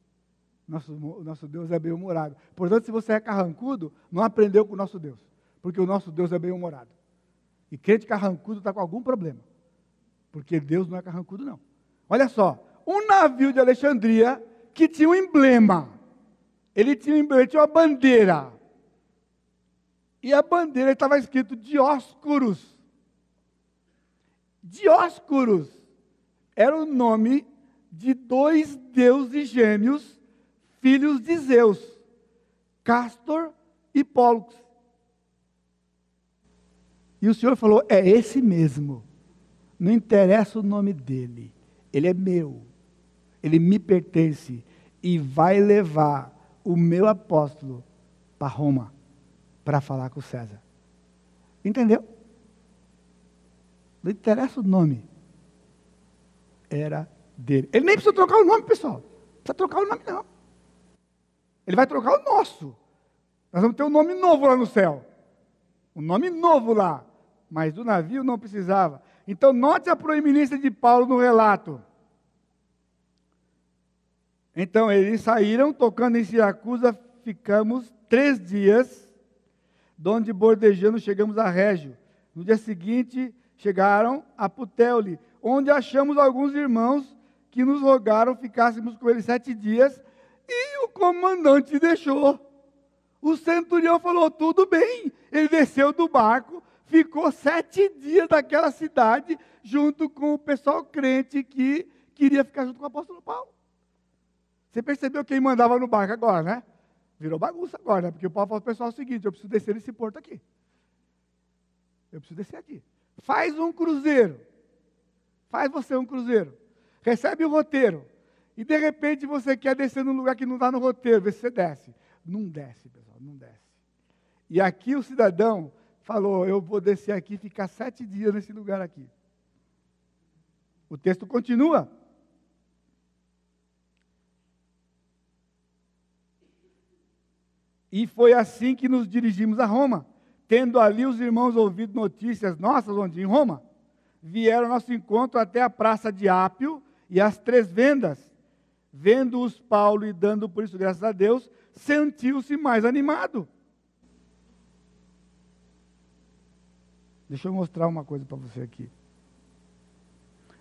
Nosso, nosso Deus é bem-humorado. Portanto, se você é carrancudo, não aprendeu com o nosso Deus. Porque o nosso Deus é bem-humorado. E crente carrancudo está com algum problema. Porque Deus não é carrancudo, não. Olha só, um navio de Alexandria que tinha um emblema. Ele tinha um emblema, tinha uma bandeira. E a bandeira estava escrito Dioscuros. Dióscuros era o nome de dois deuses gêmeos, filhos de Zeus, Castor e Pólux. E o Senhor falou: é esse mesmo. Não interessa o nome dele. Ele é meu. Ele me pertence. E vai levar o meu apóstolo para Roma para falar com César. Entendeu? Não interessa o nome. Era dele. Ele nem precisa trocar o nome, pessoal. Não precisa trocar o nome, não. Ele vai trocar o nosso. Nós vamos ter um nome novo lá no céu. Um nome novo lá. Mas do navio não precisava. Então, note a proeminência de Paulo no relato. Então, eles saíram, tocando em Siracusa, ficamos três dias, donde bordejando chegamos a Régio. No dia seguinte, chegaram a Puteoli, onde achamos alguns irmãos que nos rogaram ficássemos com eles sete dias, e o comandante deixou. O centurião falou: tudo bem. Ele desceu do barco, ficou sete dias naquela cidade, junto com o pessoal crente que queria ficar junto com o apóstolo Paulo. Você percebeu quem mandava no barco agora, né? Virou bagunça agora, né? Porque o Paulo falou para o pessoal o seguinte: eu preciso descer nesse porto aqui. Eu preciso descer aqui. Faz um cruzeiro. Faz você um cruzeiro. Recebe o roteiro. E de repente você quer descer num lugar que não está no roteiro, vê se você desce. Não desce, pessoal, não desce. E aqui o cidadão falou: Eu vou descer aqui e ficar sete dias nesse lugar aqui. O texto continua. E foi assim que nos dirigimos a Roma. Tendo ali os irmãos ouvido notícias nossas, onde? Em Roma, vieram ao nosso encontro até a praça de Ápio e as três vendas. Vendo-os Paulo e dando por isso graças a Deus, sentiu-se mais animado. Deixa eu mostrar uma coisa para você aqui.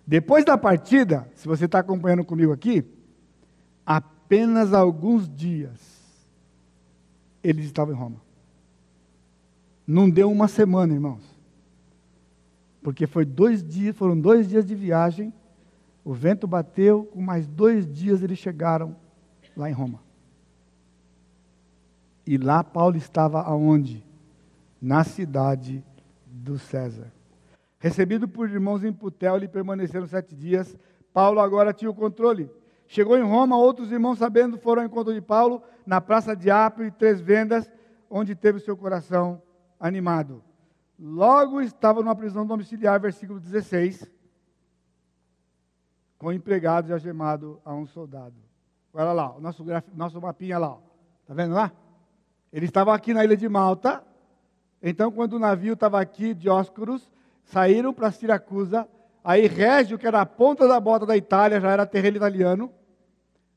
Depois da partida, se você está acompanhando comigo aqui, apenas alguns dias eles estavam em Roma. Não deu uma semana, irmãos. Porque foi dois dias, foram dois dias de viagem. O vento bateu, com mais dois dias eles chegaram lá em Roma. E lá Paulo estava aonde? Na cidade do César. Recebido por irmãos em Putel, lhe permaneceram sete dias. Paulo agora tinha o controle. Chegou em Roma, outros irmãos, sabendo, foram ao encontro de Paulo, na praça de Apio e Três Vendas, onde teve o seu coração animado. Logo estava numa prisão domiciliar, versículo 16, com empregados e algemado a um soldado. Olha lá, o nosso, graf... nosso mapinha lá. Está vendo lá? Ele estava aqui na ilha de Malta. Então, quando o navio estava aqui, Dióscuros, saíram para Siracusa. Aí Régio, que era a ponta da bota da Itália, já era terreno italiano.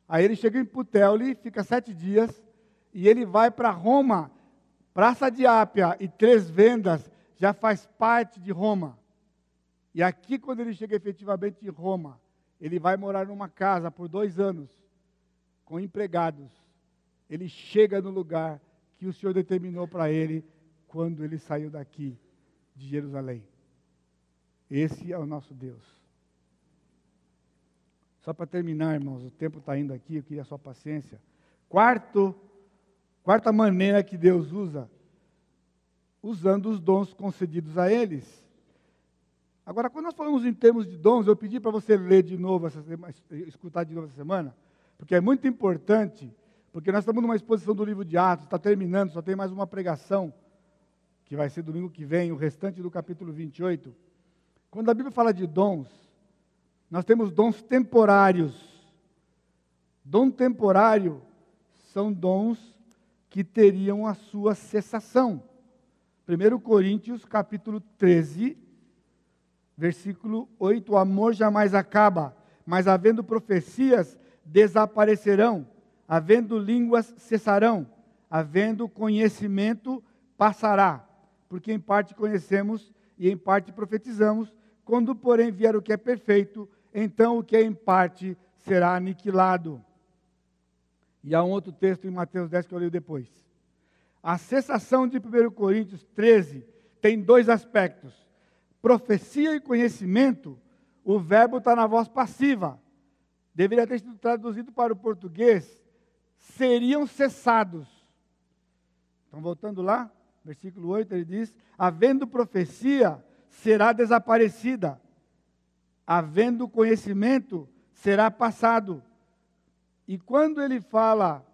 Aí ele chega em Puteoli, fica sete dias, e ele vai para Roma. Praça de Ápia e Três Vendas já faz parte de Roma. E aqui, quando ele chega efetivamente em Roma, ele vai morar numa casa por dois anos, com empregados. Ele chega no lugar que o Senhor determinou para ele quando ele saiu daqui de Jerusalém. Esse é o nosso Deus. Só para terminar, irmãos, o tempo está indo aqui, eu queria a sua paciência. Quarto, quarta maneira que Deus usa, usando os dons concedidos a eles. Agora, quando nós falamos em termos de dons, eu pedi para você ler de novo, essa, escutar de novo essa semana, porque é muito importante, porque nós estamos numa exposição do livro de Atos, está terminando, só tem mais uma pregação, que vai ser domingo que vem, o restante do capítulo 28. Quando a Bíblia fala de dons, nós temos dons temporários. Dom temporário são dons que teriam a sua cessação. 1 Coríntios, capítulo 13, versículo 8: O amor jamais acaba, mas havendo profecias, desaparecerão, havendo línguas, cessarão, havendo conhecimento, passará. Porque em parte conhecemos e em parte profetizamos, quando, porém, vier o que é perfeito, então o que é em parte será aniquilado. E há um outro texto em Mateus 10 que eu leio depois. A cessação de 1 Coríntios 13 tem dois aspectos. Profecia e conhecimento, o verbo está na voz passiva. Deveria ter sido traduzido para o português, seriam cessados. Então, voltando lá, versículo 8, ele diz: Havendo profecia, será desaparecida. Havendo conhecimento, será passado. E quando ele fala,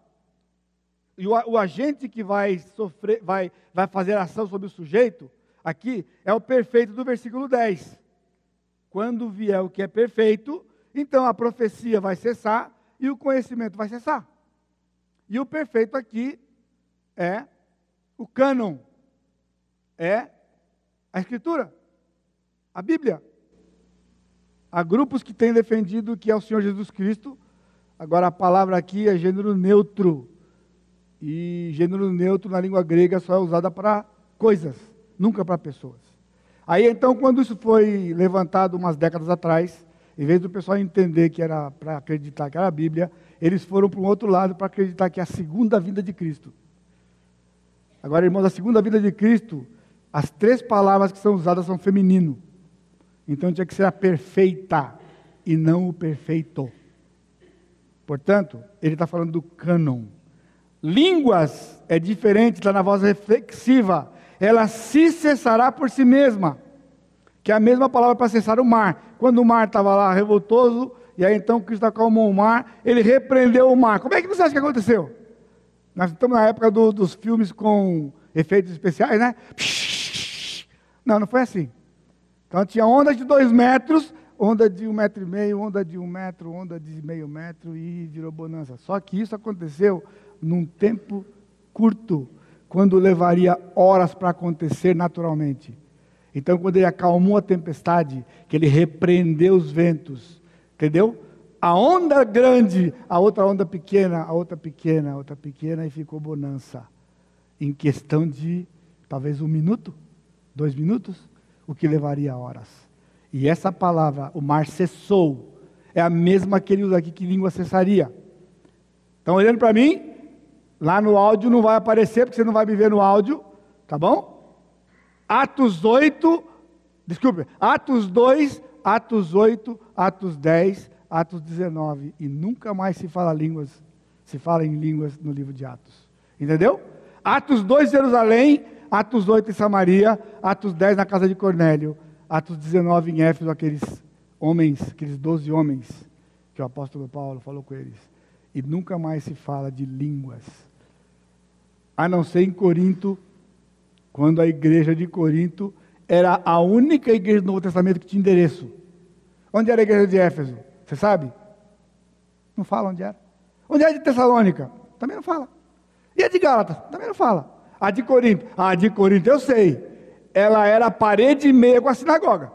e o, o, agente que vai sofrer, vai, vai fazer ação sobre o sujeito, aqui é o perfeito do versículo 10. Quando vier o que é perfeito, então a profecia vai cessar e o conhecimento vai cessar. E o perfeito aqui é o cânon, é a Escritura. A Bíblia. Há grupos que têm defendido que é o Senhor Jesus Cristo. Agora, a palavra aqui é gênero neutro. E gênero neutro na língua grega só é usada para coisas, nunca para pessoas. Aí então, quando isso foi levantado umas décadas atrás, em vez do pessoal entender que era para acreditar que era a Bíblia, eles foram para um outro lado para acreditar que é a segunda vinda de Cristo. Agora, irmãos, a segunda vinda de Cristo, as três palavras que são usadas são feminino. Então tinha que ser a perfeita e não o perfeito. Portanto, ele está falando do cânon. Línguas é diferente, está na voz reflexiva. Ela se cessará por si mesma. Que é a mesma palavra para cessar o mar. Quando o mar estava lá revoltoso, e aí então Cristo acalmou o mar, ele repreendeu o mar. Como é que você acha que aconteceu? Nós estamos na época do, dos filmes com efeitos especiais, né? Não, não foi assim. Então tinha onda de dois metros, onda de um metro e meio, onda de um metro, onda de meio metro e virou bonança. Só que isso aconteceu num tempo curto, quando levaria horas para acontecer naturalmente. Então, quando ele acalmou a tempestade, que ele repreendeu os ventos, entendeu? A onda grande, a outra onda pequena, a outra pequena, a outra pequena, e ficou bonança. Em questão de talvez um minuto, dois minutos o que levaria horas. E essa palavra, o mar cessou, é a mesma que ele usa aqui, que língua cessaria. Estão olhando para mim? Lá no áudio não vai aparecer, porque você não vai me ver no áudio, tá bom? Atos 8, desculpe, Atos 2, Atos 8, Atos 10, Atos 19. E nunca mais se fala línguas, se fala em línguas no livro de Atos. Entendeu? Atos 2, Jerusalém, Atos 8 em Samaria, Atos 10 na casa de Cornélio, Atos 19 em Éfeso, aqueles homens, aqueles 12 homens que o apóstolo Paulo falou com eles. E nunca mais se fala de línguas. A não ser em Corinto, quando a igreja de Corinto era a única igreja do Novo Testamento que tinha endereço. Onde era a igreja de Éfeso? Você sabe? Não fala onde era. Onde é de Tessalônica? Também não fala. E a de Gálatas? Também não fala. A de Corinto. A de Corinto eu sei. ela era parede e meia com a sinagoga.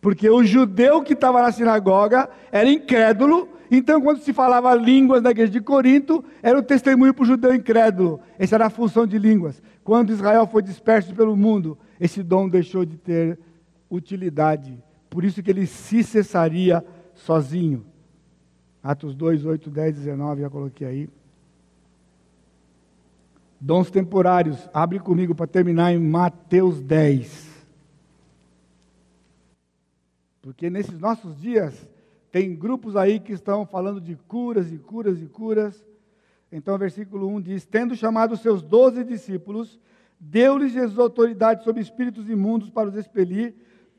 Porque o judeu que estava na sinagoga era incrédulo, então quando se falava línguas na igreja de Corinto, era um testemunho para o judeu incrédulo. Essa era a função de línguas. Quando Israel foi disperso pelo mundo, esse dom deixou de ter utilidade. Por isso que ele se cessaria sozinho. Atos 2, 8, 10, 19, já coloquei aí. Dons temporários. Abre comigo para terminar em Mateus 10. Porque nesses nossos dias, tem grupos aí que estão falando de curas e curas e curas. Então, versículo 1 diz: Tendo chamado seus doze discípulos, deu-lhes Jesus autoridade sobre espíritos imundos para os expelir,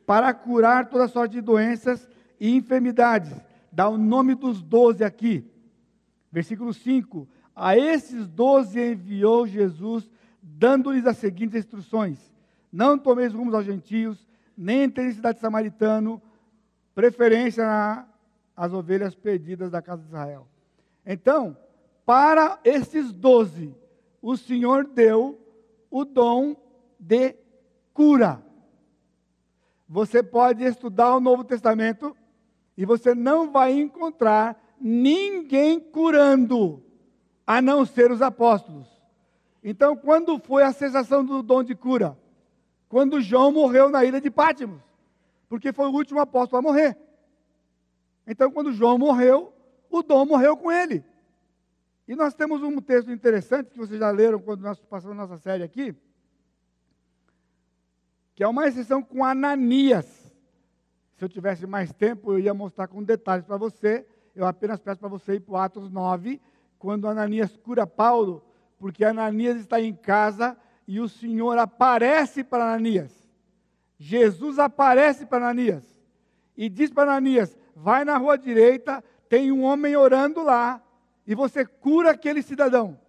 para curar toda sorte de doenças e enfermidades. Dá o nome dos doze aqui. Versículo 5: A esses doze enviou Jesus, dando-lhes as seguintes instruções: Não tomeis rumos aos gentios, nem entreis em cidade samaritano, preferência às ovelhas perdidas da casa de Israel. Então, para esses doze, o Senhor deu o dom de cura. Você pode estudar o Novo Testamento e você não vai encontrar ninguém curando, a não ser os apóstolos. Então, quando foi a cessação do dom de cura? Quando João morreu na ilha de Pátimos porque foi o último apóstolo a morrer. Então, quando João morreu, o dom morreu com ele. E nós temos um texto interessante que vocês já leram quando nós passamos nossa série aqui, que é uma exceção com Ananias. Se eu tivesse mais tempo, eu ia mostrar com detalhes para você. Eu apenas peço para você ir para Atos 9, quando Ananias cura Paulo, porque Ananias está em casa e o Senhor aparece para Ananias. Jesus aparece para Ananias e diz para Ananias: vai na rua direita, tem um homem orando lá, e você cura aquele cidadão.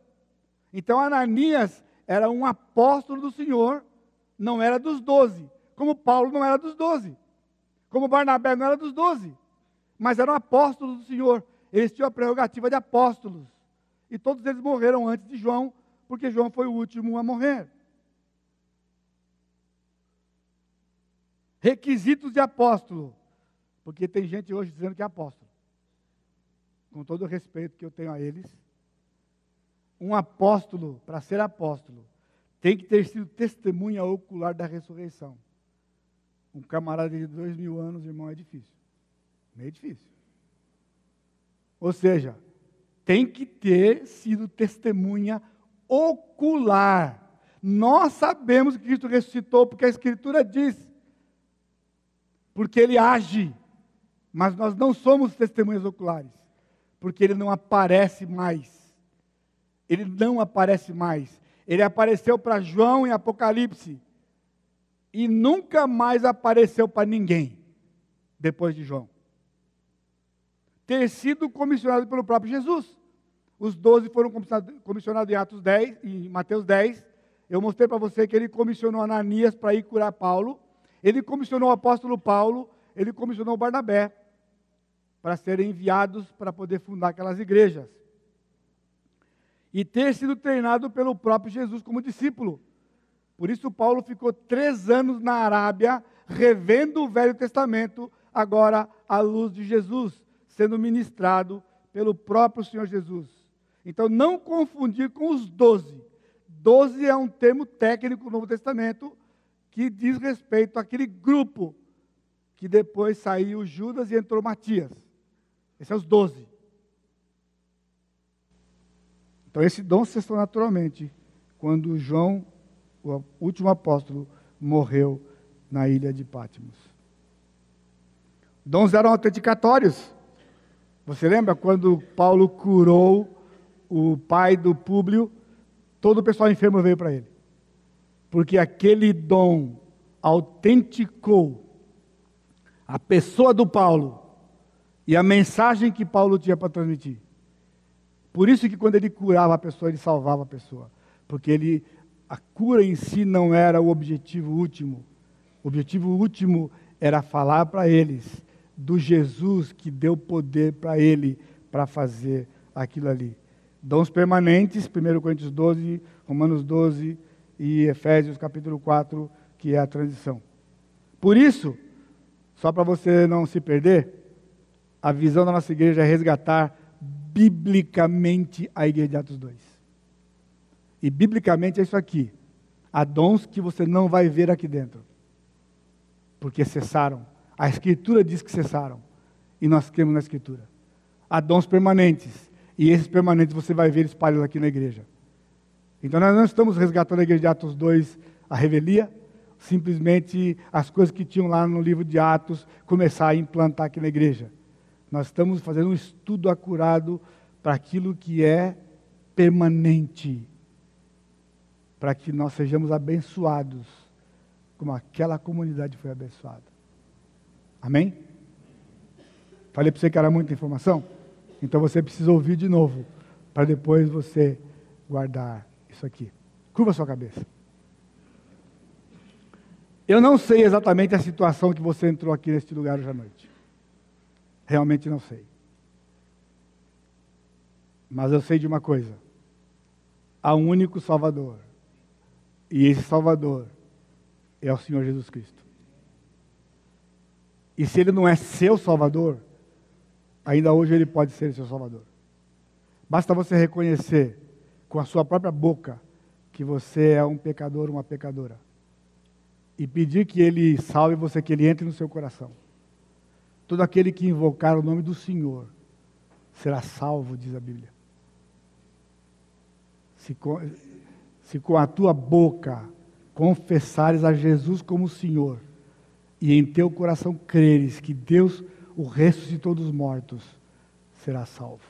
Então Ananias era um apóstolo do Senhor, não era dos doze, como Paulo não era dos doze, como Barnabé não era dos doze, mas era um apóstolo do Senhor. Eles tinham a prerrogativa de apóstolos. E todos eles morreram antes de João, porque João foi o último a morrer. Requisitos de apóstolo. Porque tem gente hoje dizendo que é apóstolo. Com todo o respeito que eu tenho a eles. Um apóstolo, para ser apóstolo, tem que ter sido testemunha ocular da ressurreição. Um camarada de dois mil anos, irmão, é difícil. Meio difícil. Ou seja, tem que ter sido testemunha ocular. Nós sabemos que Cristo ressuscitou, porque a Escritura diz porque ele age, mas nós não somos testemunhas oculares, porque ele não aparece mais. Ele não aparece mais. Ele apareceu para João em Apocalipse e nunca mais apareceu para ninguém depois de João. Ter sido comissionado pelo próprio Jesus. Os doze foram comissionados em Atos 10, em Mateus 10. Eu mostrei para você que ele comissionou Ananias para ir curar Paulo. Ele comissionou o apóstolo Paulo, ele comissionou Barnabé para serem enviados para poder fundar aquelas igrejas. E ter sido treinado pelo próprio Jesus como discípulo. Por isso, Paulo ficou três anos na Arábia, revendo o Velho Testamento, agora à luz de Jesus, sendo ministrado pelo próprio Senhor Jesus. Então, não confundir com os doze. Doze é um termo técnico do Novo Testamento que diz respeito àquele grupo que depois saiu Judas e entrou Matias. Esses são os doze. Então esse dom cessou naturalmente quando João, o último apóstolo, morreu na ilha de Pátimos. Dons eram autenticatórios. Você lembra quando Paulo curou o pai do Públio? Todo o pessoal enfermo veio para ele porque aquele dom autenticou a pessoa do Paulo e a mensagem que Paulo tinha para transmitir. Por isso que quando ele curava a pessoa, ele salvava a pessoa, porque ele a cura em si não era o objetivo último. O objetivo último era falar para eles do Jesus que deu poder para ele para fazer aquilo ali. Dons permanentes, 1 Coríntios 12, Romanos 12, e Efésios capítulo 4, que é a transição. Por isso, só para você não se perder, a visão da nossa igreja é resgatar biblicamente a igreja de Atos 2. E biblicamente é isso aqui. Há dons que você não vai ver aqui dentro. Porque cessaram. A Escritura diz que cessaram. E nós cremos na Escritura. Há dons permanentes. E esses permanentes você vai ver espalhados aqui na igreja. Então nós não estamos resgatando a igreja de Atos 2, a revelia, simplesmente as coisas que tinham lá no livro de Atos começar a implantar aqui na igreja. Nós estamos fazendo um estudo acurado para aquilo que é permanente, para que nós sejamos abençoados, como aquela comunidade foi abençoada. Amém? Falei para você que era muita informação? Então você precisa ouvir de novo, para depois você guardar isso aqui. Curva sua cabeça. Eu não sei exatamente a situação que você entrou aqui neste lugar hoje à noite. Realmente não sei. Mas eu sei de uma coisa: há um único Salvador. E esse Salvador é o Senhor Jesus Cristo. E se ele não é seu Salvador, ainda hoje ele pode ser seu Salvador. Basta você reconhecer com a sua própria boca que você é um pecador, uma pecadora. E pedir que ele salve você, que ele entre no seu coração. Todo aquele que invocar o nome do Senhor será salvo, diz a Bíblia. Se com, se com a tua boca confessares a Jesus como Senhor, e em teu coração creres que Deus o ressuscitou dos mortos, será salvo.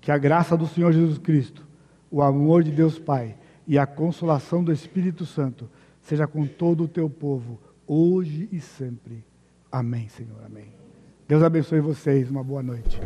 Que a graça do Senhor Jesus Cristo, o amor de Deus Pai e a consolação do Espírito Santo seja com todo o teu povo, hoje e sempre. Amém, Senhor. Amém. Deus abençoe vocês. Uma boa noite.